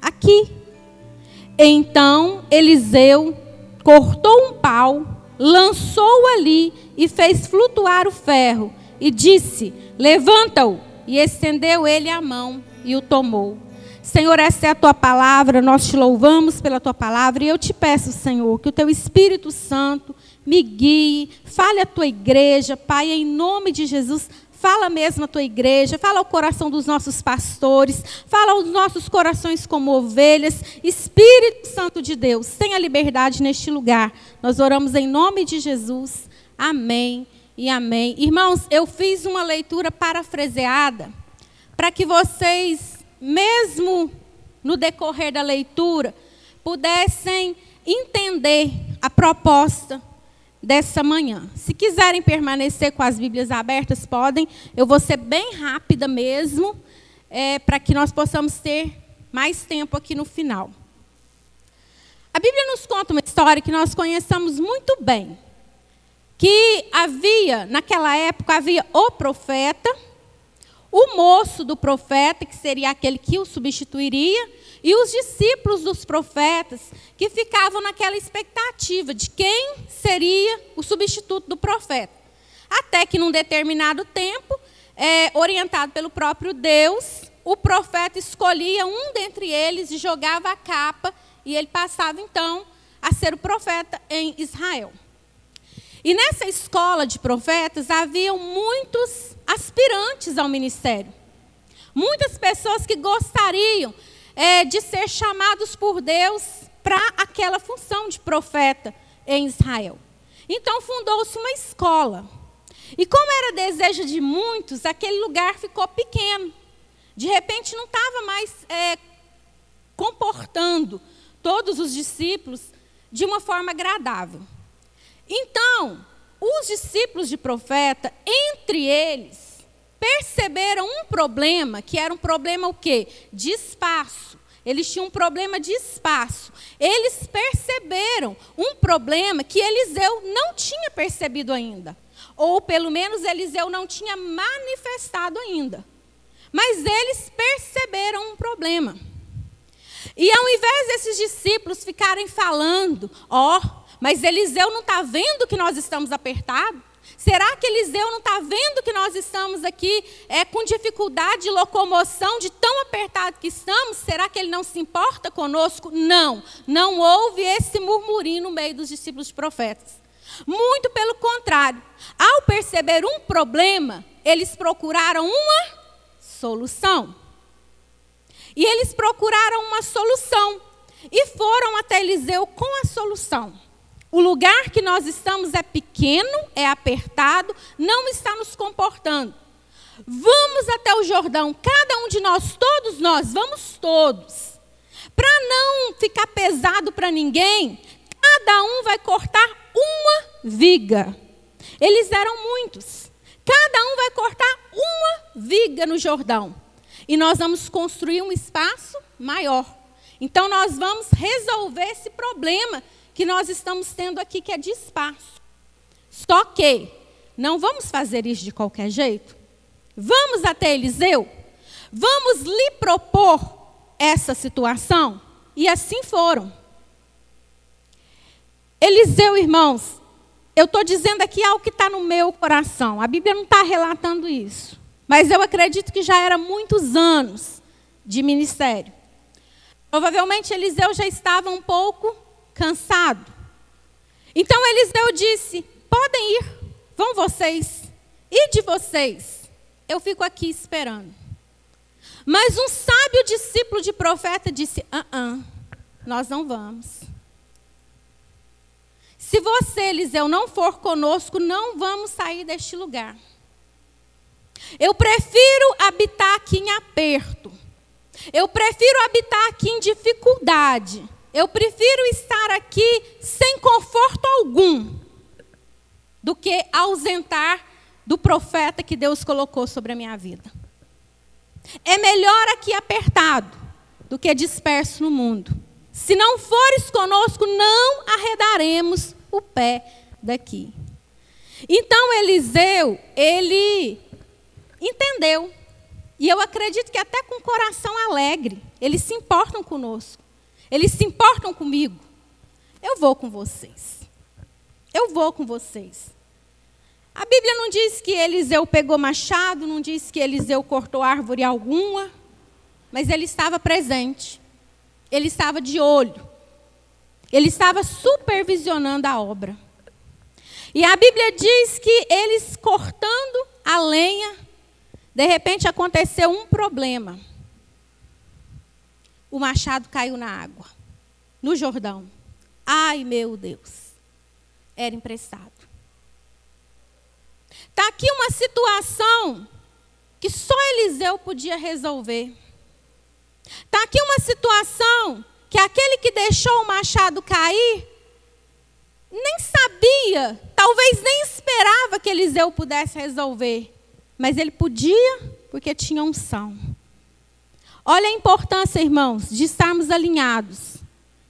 Aqui. Então Eliseu cortou um pau, lançou ali e fez flutuar o ferro. E disse: Levanta-o. E estendeu ele a mão e o tomou. Senhor, essa é a tua palavra, nós te louvamos pela tua palavra e eu te peço, Senhor, que o teu Espírito Santo me guie, fale a tua igreja, Pai, em nome de Jesus, fala mesmo a tua igreja, fala ao coração dos nossos pastores, fala aos nossos corações como ovelhas. Espírito Santo de Deus, tenha liberdade neste lugar. Nós oramos em nome de Jesus. Amém e amém. Irmãos, eu fiz uma leitura parafraseada para que vocês mesmo no decorrer da leitura, pudessem entender a proposta dessa manhã. Se quiserem permanecer com as Bíblias abertas, podem. Eu vou ser bem rápida mesmo, é, para que nós possamos ter mais tempo aqui no final. A Bíblia nos conta uma história que nós conhecemos muito bem. Que havia, naquela época, havia o profeta, o moço do profeta, que seria aquele que o substituiria, e os discípulos dos profetas, que ficavam naquela expectativa de quem seria o substituto do profeta. Até que, num determinado tempo, é, orientado pelo próprio Deus, o profeta escolhia um dentre eles e jogava a capa, e ele passava então a ser o profeta em Israel. E nessa escola de profetas haviam muitos aspirantes ao ministério. Muitas pessoas que gostariam é, de ser chamados por Deus para aquela função de profeta em Israel. Então fundou-se uma escola. E como era desejo de muitos, aquele lugar ficou pequeno. De repente não estava mais é, comportando todos os discípulos de uma forma agradável. Então, os discípulos de profeta, entre eles, perceberam um problema, que era um problema o quê? De espaço. Eles tinham um problema de espaço. Eles perceberam um problema que Eliseu não tinha percebido ainda. Ou pelo menos Eliseu não tinha manifestado ainda. Mas eles perceberam um problema. E ao invés desses discípulos ficarem falando, ó, oh, mas Eliseu não está vendo que nós estamos apertados? Será que Eliseu não está vendo que nós estamos aqui é, com dificuldade de locomoção, de tão apertado que estamos? Será que ele não se importa conosco? Não, não houve esse murmurinho no meio dos discípulos de profetas. Muito pelo contrário, ao perceber um problema, eles procuraram uma solução. E eles procuraram uma solução e foram até Eliseu com a solução. O lugar que nós estamos é pequeno, é apertado, não está nos comportando. Vamos até o Jordão, cada um de nós, todos nós, vamos todos. Para não ficar pesado para ninguém, cada um vai cortar uma viga. Eles eram muitos. Cada um vai cortar uma viga no Jordão. E nós vamos construir um espaço maior. Então nós vamos resolver esse problema que nós estamos tendo aqui, que é de espaço. Só que não vamos fazer isso de qualquer jeito. Vamos até Eliseu, vamos lhe propor essa situação. E assim foram. Eliseu, irmãos, eu estou dizendo aqui algo que está no meu coração. A Bíblia não está relatando isso. Mas eu acredito que já era muitos anos de ministério. Provavelmente Eliseu já estava um pouco cansado. Então Eliseu disse: Podem ir, vão vocês, e de vocês, eu fico aqui esperando. Mas um sábio discípulo de profeta disse: Ah, ah nós não vamos. Se você, Eliseu, não for conosco, não vamos sair deste lugar. Eu prefiro habitar aqui em aperto. Eu prefiro habitar aqui em dificuldade. Eu prefiro estar aqui sem conforto algum do que ausentar do profeta que Deus colocou sobre a minha vida. É melhor aqui apertado do que disperso no mundo. Se não fores conosco, não arredaremos o pé daqui. Então Eliseu, ele entendeu. E eu acredito que até com coração alegre, eles se importam conosco. Eles se importam comigo. Eu vou com vocês. Eu vou com vocês. A Bíblia não diz que Eliseu pegou machado, não diz que Eliseu cortou árvore alguma, mas ele estava presente. Ele estava de olho. Ele estava supervisionando a obra. E a Bíblia diz que eles cortando a lenha, de repente aconteceu um problema. O machado caiu na água, no Jordão. Ai, meu Deus. Era emprestado. Está aqui uma situação que só Eliseu podia resolver. Está aqui uma situação que aquele que deixou o machado cair nem sabia, talvez nem esperava que Eliseu pudesse resolver. Mas ele podia, porque tinha unção. Olha a importância, irmãos, de estarmos alinhados,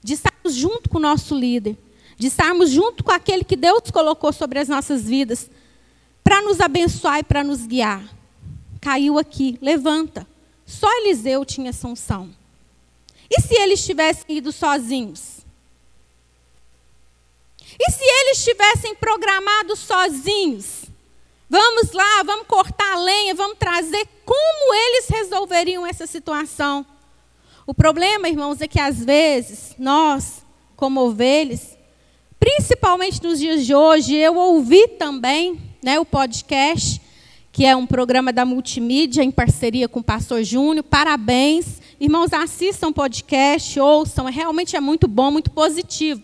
de estarmos junto com o nosso líder, de estarmos junto com aquele que Deus colocou sobre as nossas vidas, para nos abençoar e para nos guiar. Caiu aqui, levanta. Só Eliseu tinha essa unção. E se eles tivessem ido sozinhos? E se eles tivessem programado sozinhos? Vamos lá, vamos cortar a lenha, vamos trazer. Como eles resolveriam essa situação? O problema, irmãos, é que às vezes nós, como ovelhas, principalmente nos dias de hoje, eu ouvi também né, o podcast, que é um programa da multimídia em parceria com o pastor Júnior. Parabéns. Irmãos, assistam podcast, ouçam, realmente é muito bom, muito positivo.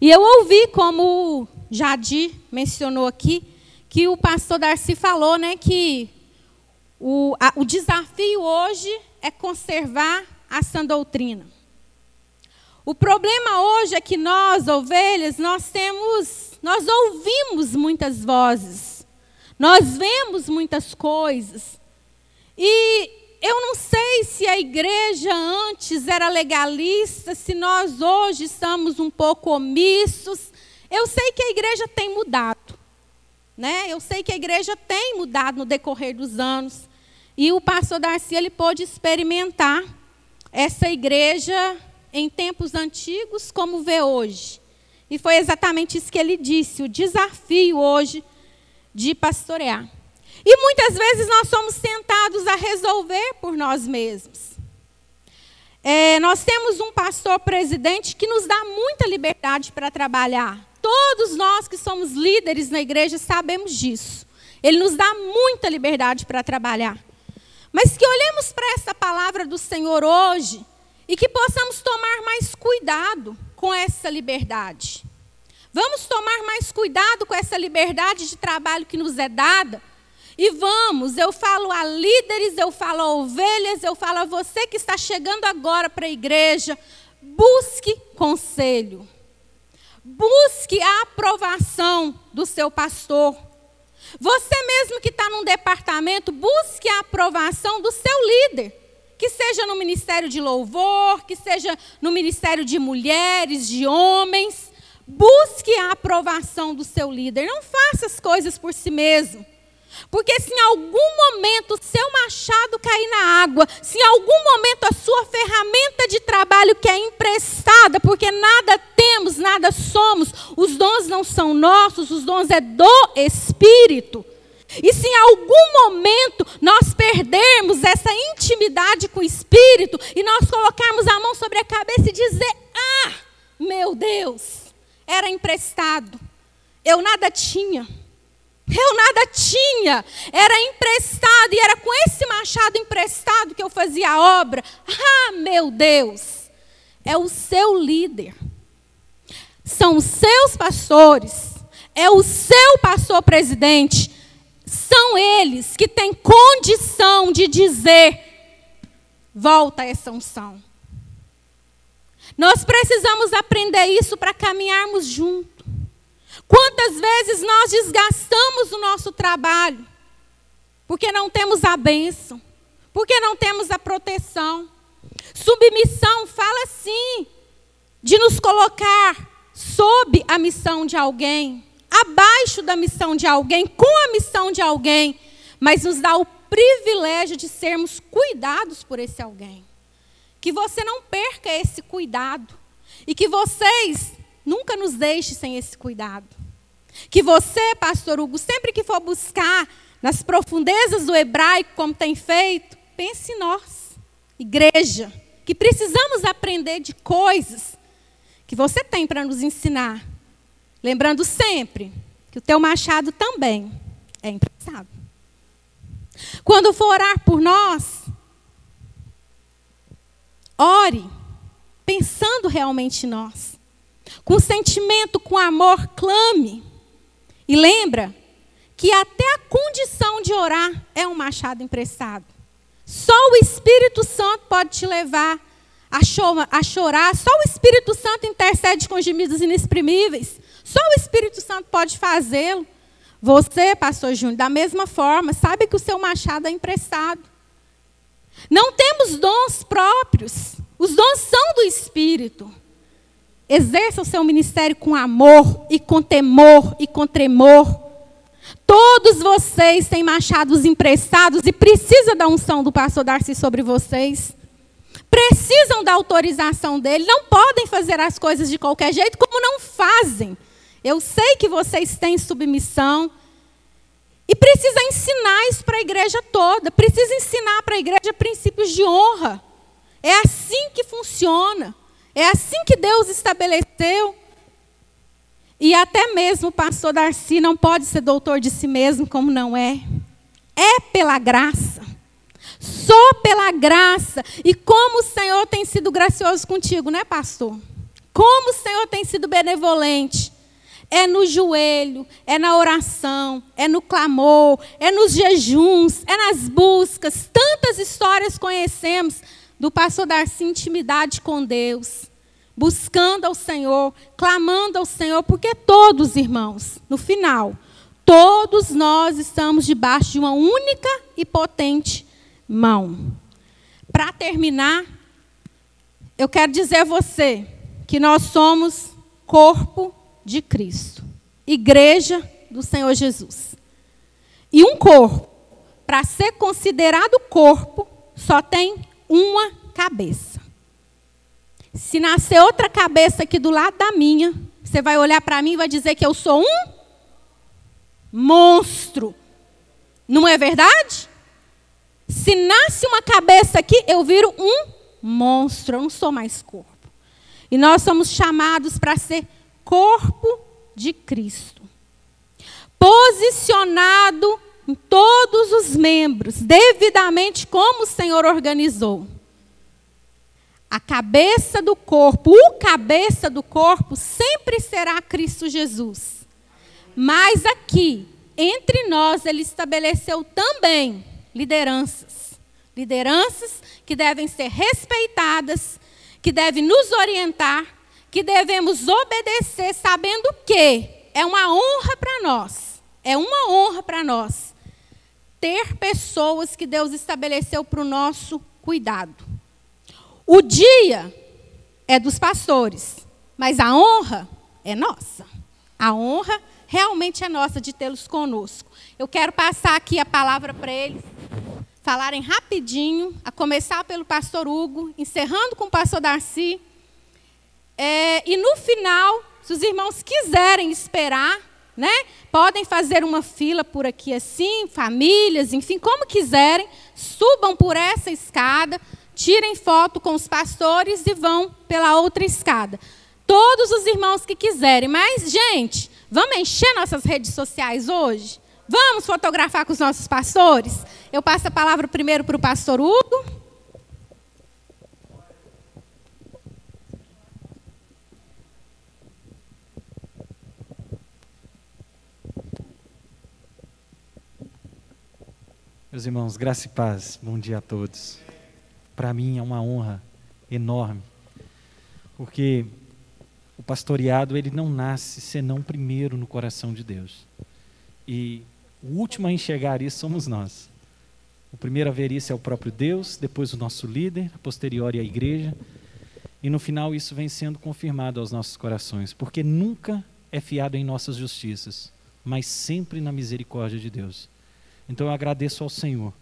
E eu ouvi, como o Jadir mencionou aqui, que o pastor Darcy falou né, que o, a, o desafio hoje é conservar a sã doutrina. O problema hoje é que nós, ovelhas, nós temos, nós ouvimos muitas vozes, nós vemos muitas coisas. E eu não sei se a igreja antes era legalista, se nós hoje estamos um pouco omissos. Eu sei que a igreja tem mudado. Né? Eu sei que a igreja tem mudado no decorrer dos anos. E o pastor Darcy ele pôde experimentar essa igreja em tempos antigos como vê hoje. E foi exatamente isso que ele disse, o desafio hoje de pastorear. E muitas vezes nós somos tentados a resolver por nós mesmos. É, nós temos um pastor presidente que nos dá muita liberdade para trabalhar. Todos nós que somos líderes na igreja sabemos disso. Ele nos dá muita liberdade para trabalhar. Mas que olhemos para essa palavra do Senhor hoje e que possamos tomar mais cuidado com essa liberdade. Vamos tomar mais cuidado com essa liberdade de trabalho que nos é dada e vamos, eu falo a líderes, eu falo a ovelhas, eu falo a você que está chegando agora para a igreja, busque conselho. Busque a aprovação do seu pastor. Você mesmo que está num departamento, busque a aprovação do seu líder. Que seja no ministério de louvor, que seja no ministério de mulheres, de homens. Busque a aprovação do seu líder. Não faça as coisas por si mesmo. Porque se em algum momento seu machado cair na água, se em algum momento a sua ferramenta de trabalho que é emprestada, porque nada temos, nada somos, os dons não são nossos, os dons é do Espírito. E se em algum momento nós perdermos essa intimidade com o Espírito e nós colocarmos a mão sobre a cabeça e dizer: Ah, meu Deus, era emprestado, eu nada tinha. Eu nada tinha, era emprestado e era com esse machado emprestado que eu fazia a obra. Ah, meu Deus, é o seu líder, são os seus pastores, é o seu pastor presidente, são eles que têm condição de dizer: volta essa unção. Nós precisamos aprender isso para caminharmos junto. Quantas vezes nós desgastamos o nosso trabalho porque não temos a bênção, porque não temos a proteção. Submissão fala sim de nos colocar sob a missão de alguém, abaixo da missão de alguém, com a missão de alguém, mas nos dá o privilégio de sermos cuidados por esse alguém. Que você não perca esse cuidado e que vocês nunca nos deixem sem esse cuidado. Que você, pastor Hugo, sempre que for buscar nas profundezas do hebraico, como tem feito, pense em nós, igreja, que precisamos aprender de coisas que você tem para nos ensinar Lembrando sempre que o teu machado também é emprestado. Quando for orar por nós, ore pensando realmente em nós. Com sentimento, com amor, clame. E lembra que até a condição de orar é um machado emprestado. Só o Espírito Santo pode te levar a, chorar. Só o Espírito Santo intercede com gemidos inexprimíveis. Só o Espírito Santo pode fazê-lo. Você, pastor Júnior, da mesma forma, sabe que o seu machado é emprestado. Não temos dons próprios. Os dons são do Espírito. Exerça o seu ministério com amor e com temor e com tremor. Todos vocês têm machados emprestados e precisa da unção do pastor Darcy sobre vocês. Precisam da autorização dele, não podem fazer as coisas de qualquer jeito, como não fazem. Eu sei que vocês têm submissão. E precisa ensinar isso para a igreja toda. Precisa ensinar para a igreja princípios de honra. É assim que funciona. É assim que Deus estabeleceu. E até mesmo o pastor Darcy não pode ser doutor de si mesmo, como não é. É pela graça. Só pela graça. E como o Senhor tem sido gracioso contigo, né, pastor? Como o Senhor tem sido benevolente é no joelho, é na oração, é no clamor, é nos jejuns, é nas buscas. Tantas histórias conhecemos do pastor Darcy intimidade com Deus, buscando ao Senhor, clamando ao Senhor, porque todos, irmãos, no final, todos nós estamos debaixo de uma única e potente mão. Para terminar, eu quero dizer a você que nós somos corpo de Cristo, igreja do Senhor Jesus. E um corpo, para ser considerado corpo, só tem uma cabeça. Se nascer outra cabeça aqui do lado da minha, você vai olhar para mim e vai dizer que eu sou um monstro. Não é verdade? Se nasce uma cabeça aqui, eu viro um monstro, eu não sou mais corpo. E nós somos chamados para ser corpo de Cristo. Posicionado em todos os membros, devidamente como o Senhor organizou. A cabeça do corpo, o cabeça do corpo, sempre será Cristo Jesus. Mas aqui, entre nós, ele estabeleceu também lideranças. Lideranças que devem ser respeitadas, que devem nos orientar, que devemos obedecer sabendo que é uma honra para nós. É uma honra para nós ter pessoas que Deus estabeleceu para o nosso cuidado. O dia é dos pastores, mas a honra é nossa. A honra realmente é nossa de tê-los conosco. Eu quero passar aqui a palavra para eles falarem rapidinho, a começar pelo pastor Hugo, encerrando com o pastor Darcy. É, e no final, se os irmãos quiserem esperar, né? Podem fazer uma fila por aqui assim, famílias, enfim, como quiserem, subam por essa escada, tirem foto com os pastores e vão pela outra escada. Todos os irmãos que quiserem, mas gente, vamos encher nossas redes sociais hoje? Vamos fotografar com os nossos pastores? Eu passo a palavra primeiro para o pastor Hugo. Meus irmãos, graça e paz, bom dia a todos. Para mim é uma honra enorme, porque o pastoreado ele não nasce senão primeiro no coração de Deus. E o último a enxergar isso somos nós. O primeiro a ver isso é o próprio Deus, depois o nosso líder, a posteriori a igreja, e no final isso vem sendo confirmado aos nossos corações, porque nunca é fiado em nossas justiças, mas sempre na misericórdia de Deus. Então eu agradeço ao Senhor,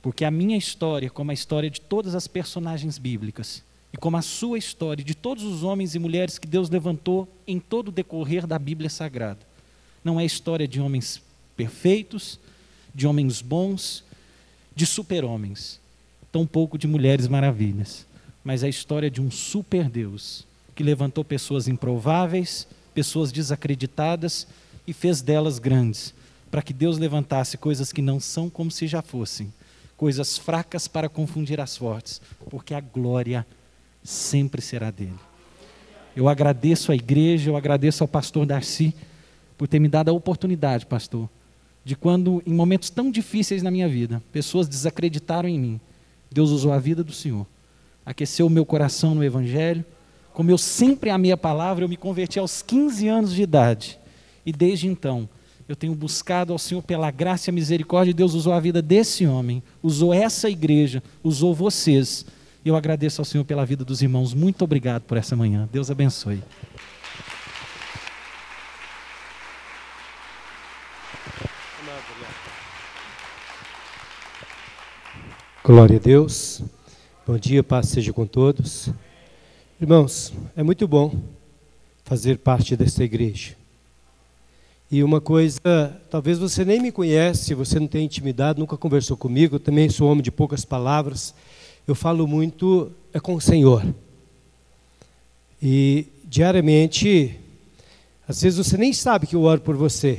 porque a minha história, como a história de todas as personagens bíblicas, e como a sua história, de todos os homens e mulheres que Deus levantou em todo o decorrer da Bíblia Sagrada, não é história de homens perfeitos, de homens bons, de super-homens, tampouco de mulheres maravilhas, mas é a história de um super Deus que levantou pessoas improváveis, pessoas desacreditadas e fez delas grandes para que Deus levantasse coisas que não são como se já fossem, coisas fracas para confundir as fortes, porque a glória sempre será dele. Eu agradeço à igreja, eu agradeço ao pastor Darcy por ter me dado a oportunidade, pastor, de quando, em momentos tão difíceis na minha vida, pessoas desacreditaram em mim, Deus usou a vida do Senhor, aqueceu o meu coração no Evangelho. Como eu sempre amei a palavra, eu me converti aos 15 anos de idade. E desde então, eu tenho buscado ao Senhor pela graça e a misericórdia, Deus usou a vida desse homem, usou essa igreja, usou vocês. E eu agradeço ao Senhor pela vida dos irmãos. Muito obrigado por essa manhã. Deus abençoe. Glória a Deus. Bom dia, paz seja com todos. Irmãos, é muito bom fazer parte dessa igreja. E uma coisa, talvez você nem me conhece, você não tem intimidade, nunca conversou comigo, eu também sou homem de poucas palavras. Eu falo muito é com o Senhor. E diariamente, às vezes você nem sabe que eu oro por você,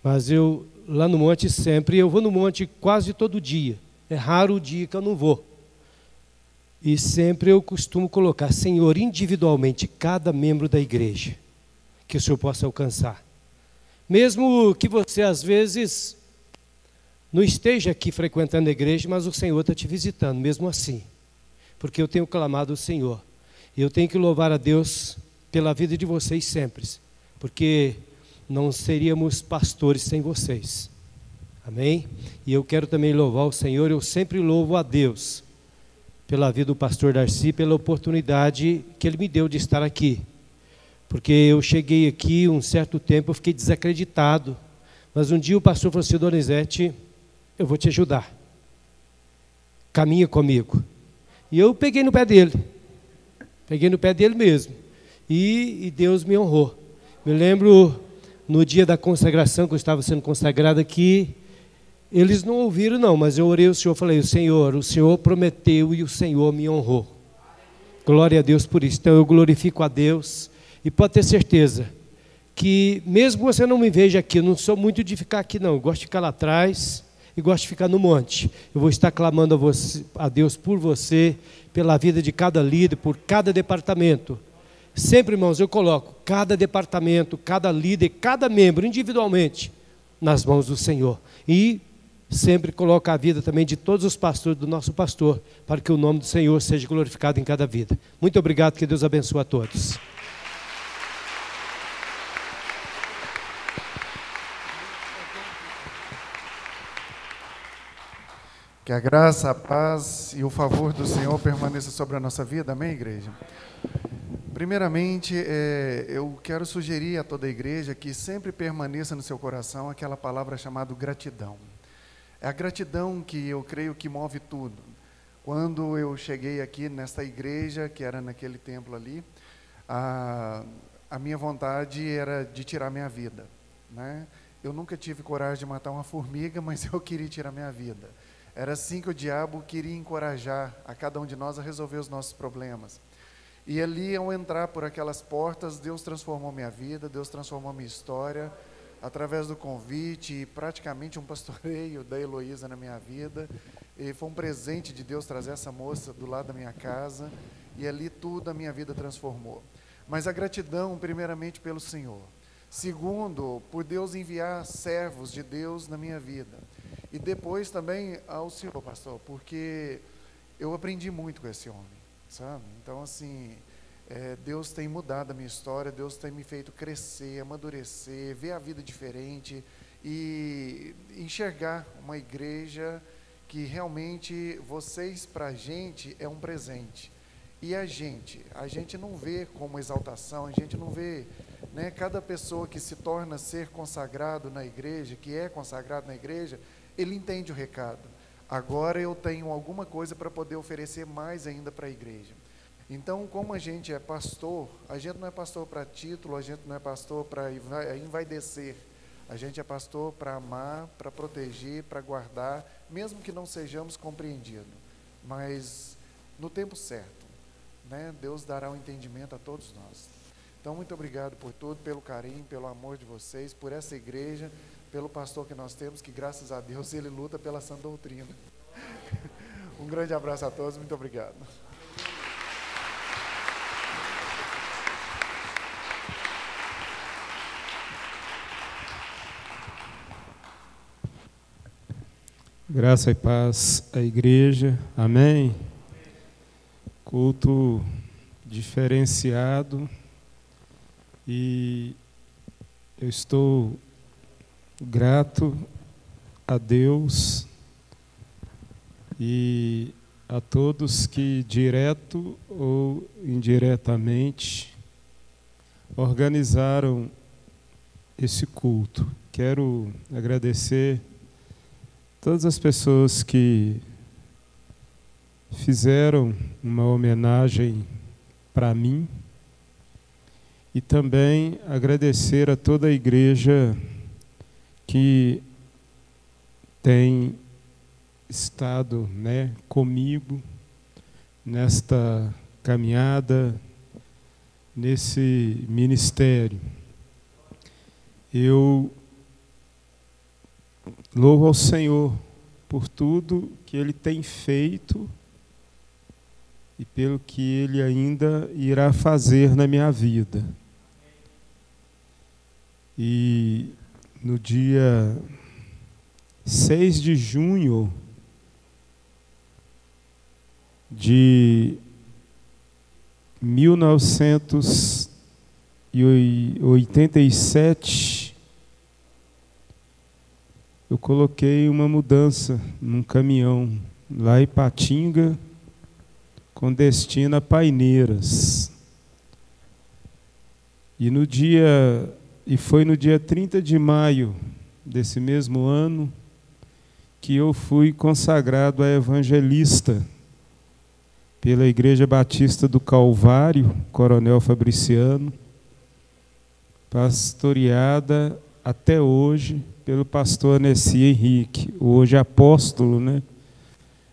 mas eu lá no monte sempre, eu vou no monte quase todo dia. É raro o dia que eu não vou. E sempre eu costumo colocar, Senhor, individualmente, cada membro da igreja, que o Senhor possa alcançar. Mesmo que você às vezes não esteja aqui frequentando a igreja, mas o Senhor está te visitando, mesmo assim. Porque eu tenho clamado ao Senhor. E eu tenho que louvar a Deus pela vida de vocês sempre. Porque não seríamos pastores sem vocês. Amém? E eu quero também louvar o Senhor, eu sempre louvo a Deus pela vida do pastor Darcy, pela oportunidade que ele me deu de estar aqui. Porque eu cheguei aqui um certo tempo, eu fiquei desacreditado. Mas um dia o pastor falou assim, Donizete, eu vou te ajudar. Caminha comigo. E eu peguei no pé dele. Peguei no pé dele mesmo. E, e Deus me honrou. Me lembro no dia da consagração, que eu estava sendo consagrado aqui, eles não ouviram não, mas eu orei ao Senhor, falei, Senhor, o Senhor prometeu e o Senhor me honrou. Glória a Deus por isso. Então eu glorifico a Deus e pode ter certeza que, mesmo você não me veja aqui, eu não sou muito de ficar aqui, não. Eu gosto de ficar lá atrás e gosto de ficar no monte. Eu vou estar clamando a, você, a Deus por você, pela vida de cada líder, por cada departamento. Sempre, irmãos, eu coloco cada departamento, cada líder, cada membro individualmente nas mãos do Senhor. E sempre coloco a vida também de todos os pastores, do nosso pastor, para que o nome do Senhor seja glorificado em cada vida. Muito obrigado, que Deus abençoe a todos. Que a graça, a paz e o favor do Senhor permaneça sobre a nossa vida, amém, igreja? Primeiramente, é, eu quero sugerir a toda a igreja que sempre permaneça no seu coração aquela palavra chamada gratidão. É a gratidão que eu creio que move tudo. Quando eu cheguei aqui nesta igreja, que era naquele templo ali, a, a minha vontade era de tirar minha vida. Né? Eu nunca tive coragem de matar uma formiga, mas eu queria tirar minha vida. Era assim que o diabo queria encorajar a cada um de nós a resolver os nossos problemas. E ali, ao entrar por aquelas portas, Deus transformou minha vida, Deus transformou minha história, através do convite e praticamente um pastoreio da Heloísa na minha vida. E foi um presente de Deus trazer essa moça do lado da minha casa, e ali tudo a minha vida transformou. Mas a gratidão, primeiramente, pelo Senhor. Segundo, por Deus enviar servos de Deus na minha vida. E depois também ao Senhor, pastor, porque eu aprendi muito com esse homem, sabe? Então, assim, é, Deus tem mudado a minha história, Deus tem me feito crescer, amadurecer, ver a vida diferente e enxergar uma igreja que realmente vocês, para a gente, é um presente. E a gente, a gente não vê como exaltação, a gente não vê né? Cada pessoa que se torna ser consagrado na igreja, que é consagrado na igreja, ele entende o recado. Agora eu tenho alguma coisa para poder oferecer mais ainda para a igreja. Então, como a gente é pastor, a gente não é pastor para título, a gente não é pastor para envaidecer. A gente é pastor para amar, para proteger, para guardar, mesmo que não sejamos compreendidos. Mas no tempo certo, né, Deus dará o um entendimento a todos nós. Então, muito obrigado por tudo, pelo carinho, pelo amor de vocês, por essa igreja, pelo pastor que nós temos, que graças a Deus ele luta pela sã doutrina. Um grande abraço a todos, muito obrigado. Graça e paz à igreja, amém. Culto diferenciado e eu estou grato a Deus e a todos que, direto ou indiretamente, organizaram esse culto. Quero agradecer todas as pessoas que fizeram uma homenagem para mim e também agradecer a toda a igreja que tem estado né, comigo nesta caminhada, nesse ministério. Eu louvo ao Senhor por tudo que Ele tem feito e pelo que Ele ainda irá fazer na minha vida. E no dia 6 de junho de 1987, eu coloquei uma mudança num caminhão lá em Patinga, com destino a Paineiras. E no dia e foi no dia 30 de maio desse mesmo ano que eu fui consagrado a evangelista pela Igreja Batista do Calvário, Coronel Fabriciano, pastoreada até hoje pelo pastor Anessi Henrique, hoje apóstolo, né?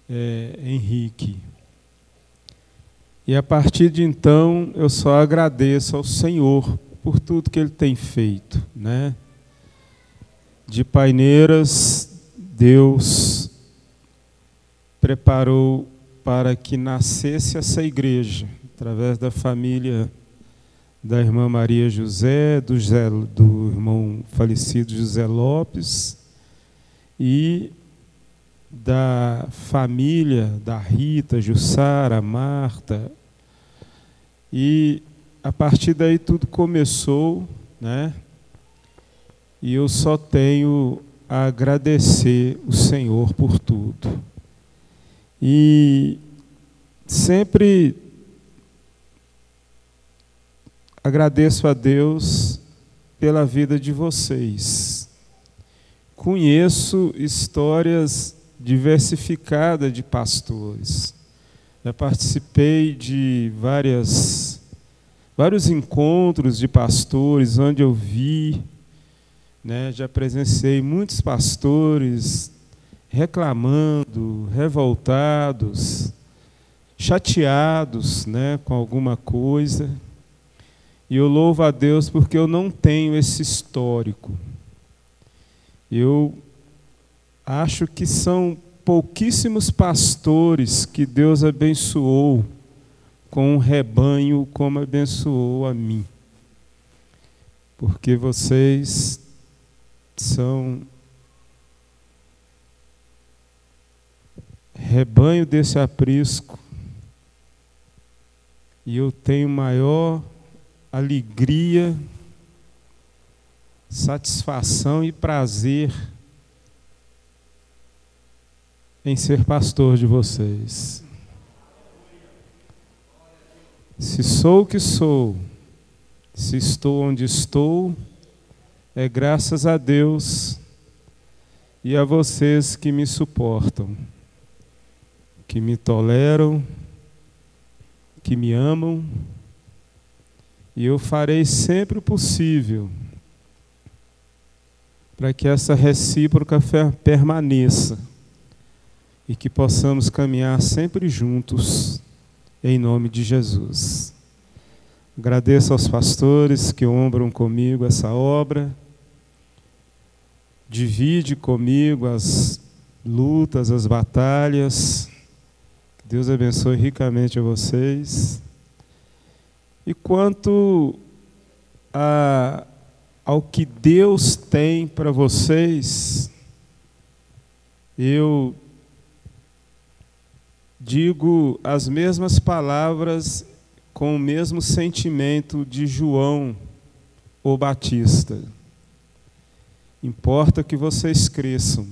É, Henrique. E a partir de então eu só agradeço ao Senhor por tudo que ele tem feito, né? De paineiras, Deus preparou para que nascesse essa igreja, através da família da irmã Maria José, do, José, do irmão falecido José Lopes e da família da Rita, Jussara, Marta. E a partir daí tudo começou, né? E eu só tenho a agradecer o Senhor por tudo. E sempre agradeço a Deus pela vida de vocês. Conheço histórias diversificadas de pastores. Já participei de várias vários encontros de pastores onde eu vi Né? Já presenciei muitos pastores reclamando, revoltados, chateados né, com alguma coisa. E eu louvo a Deus porque eu não tenho esse histórico. Eu acho que são pouquíssimos pastores que Deus abençoou com um rebanho como abençoou a mim. Porque vocês são rebanho desse aprisco e eu tenho maior alegria, satisfação e prazer em ser pastor de vocês. Se sou o que sou, se estou onde estou, é graças a Deus e a vocês que me suportam, que me toleram, que me amam, e eu farei sempre o possível para que essa recíproca permaneça e que possamos caminhar sempre juntos, em nome de Jesus. Agradeço aos pastores que ombram comigo essa obra, divide comigo as lutas, as batalhas, Deus abençoe ricamente a vocês. E quanto a, ao que Deus tem para vocês, eu digo as mesmas palavras com o mesmo sentimento de João o Batista. Importa que vocês cresçam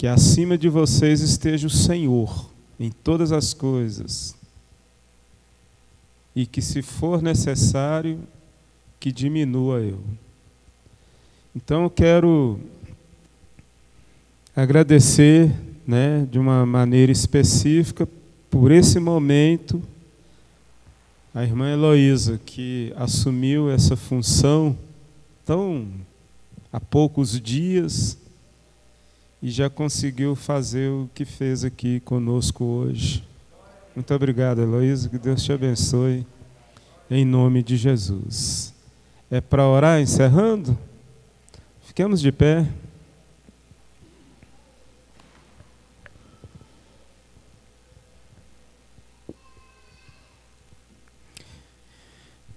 que acima de vocês esteja o Senhor em todas as coisas. E que, se for necessário, que diminua eu. Então, eu quero agradecer, né, de uma maneira específica, por esse momento, a irmã Heloísa, que assumiu essa função tão há poucos dias e já conseguiu fazer o que fez aqui conosco hoje. Muito obrigado, Heloísa. Que Deus te abençoe. Em nome de Jesus. É para orar encerrando? Fiquemos de pé.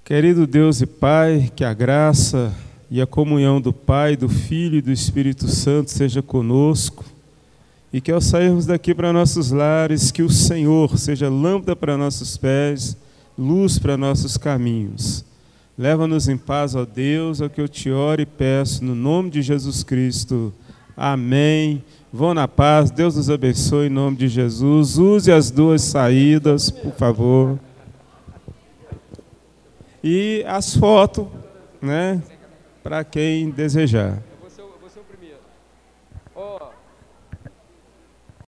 Querido Deus e Pai, que a graça e a comunhão do Pai, do Filho e do Espírito Santo seja conosco. E que ao sairmos daqui para nossos lares, que o Senhor seja lâmpada para nossos pés, luz para nossos caminhos. Leva-nos em paz, ó Deus, ao que eu te oro e peço, no nome de Jesus Cristo. Amém. Vão na paz, Deus nos abençoe em nome de Jesus. Use as duas saídas, por favor. E as fotos, né? para quem desejar.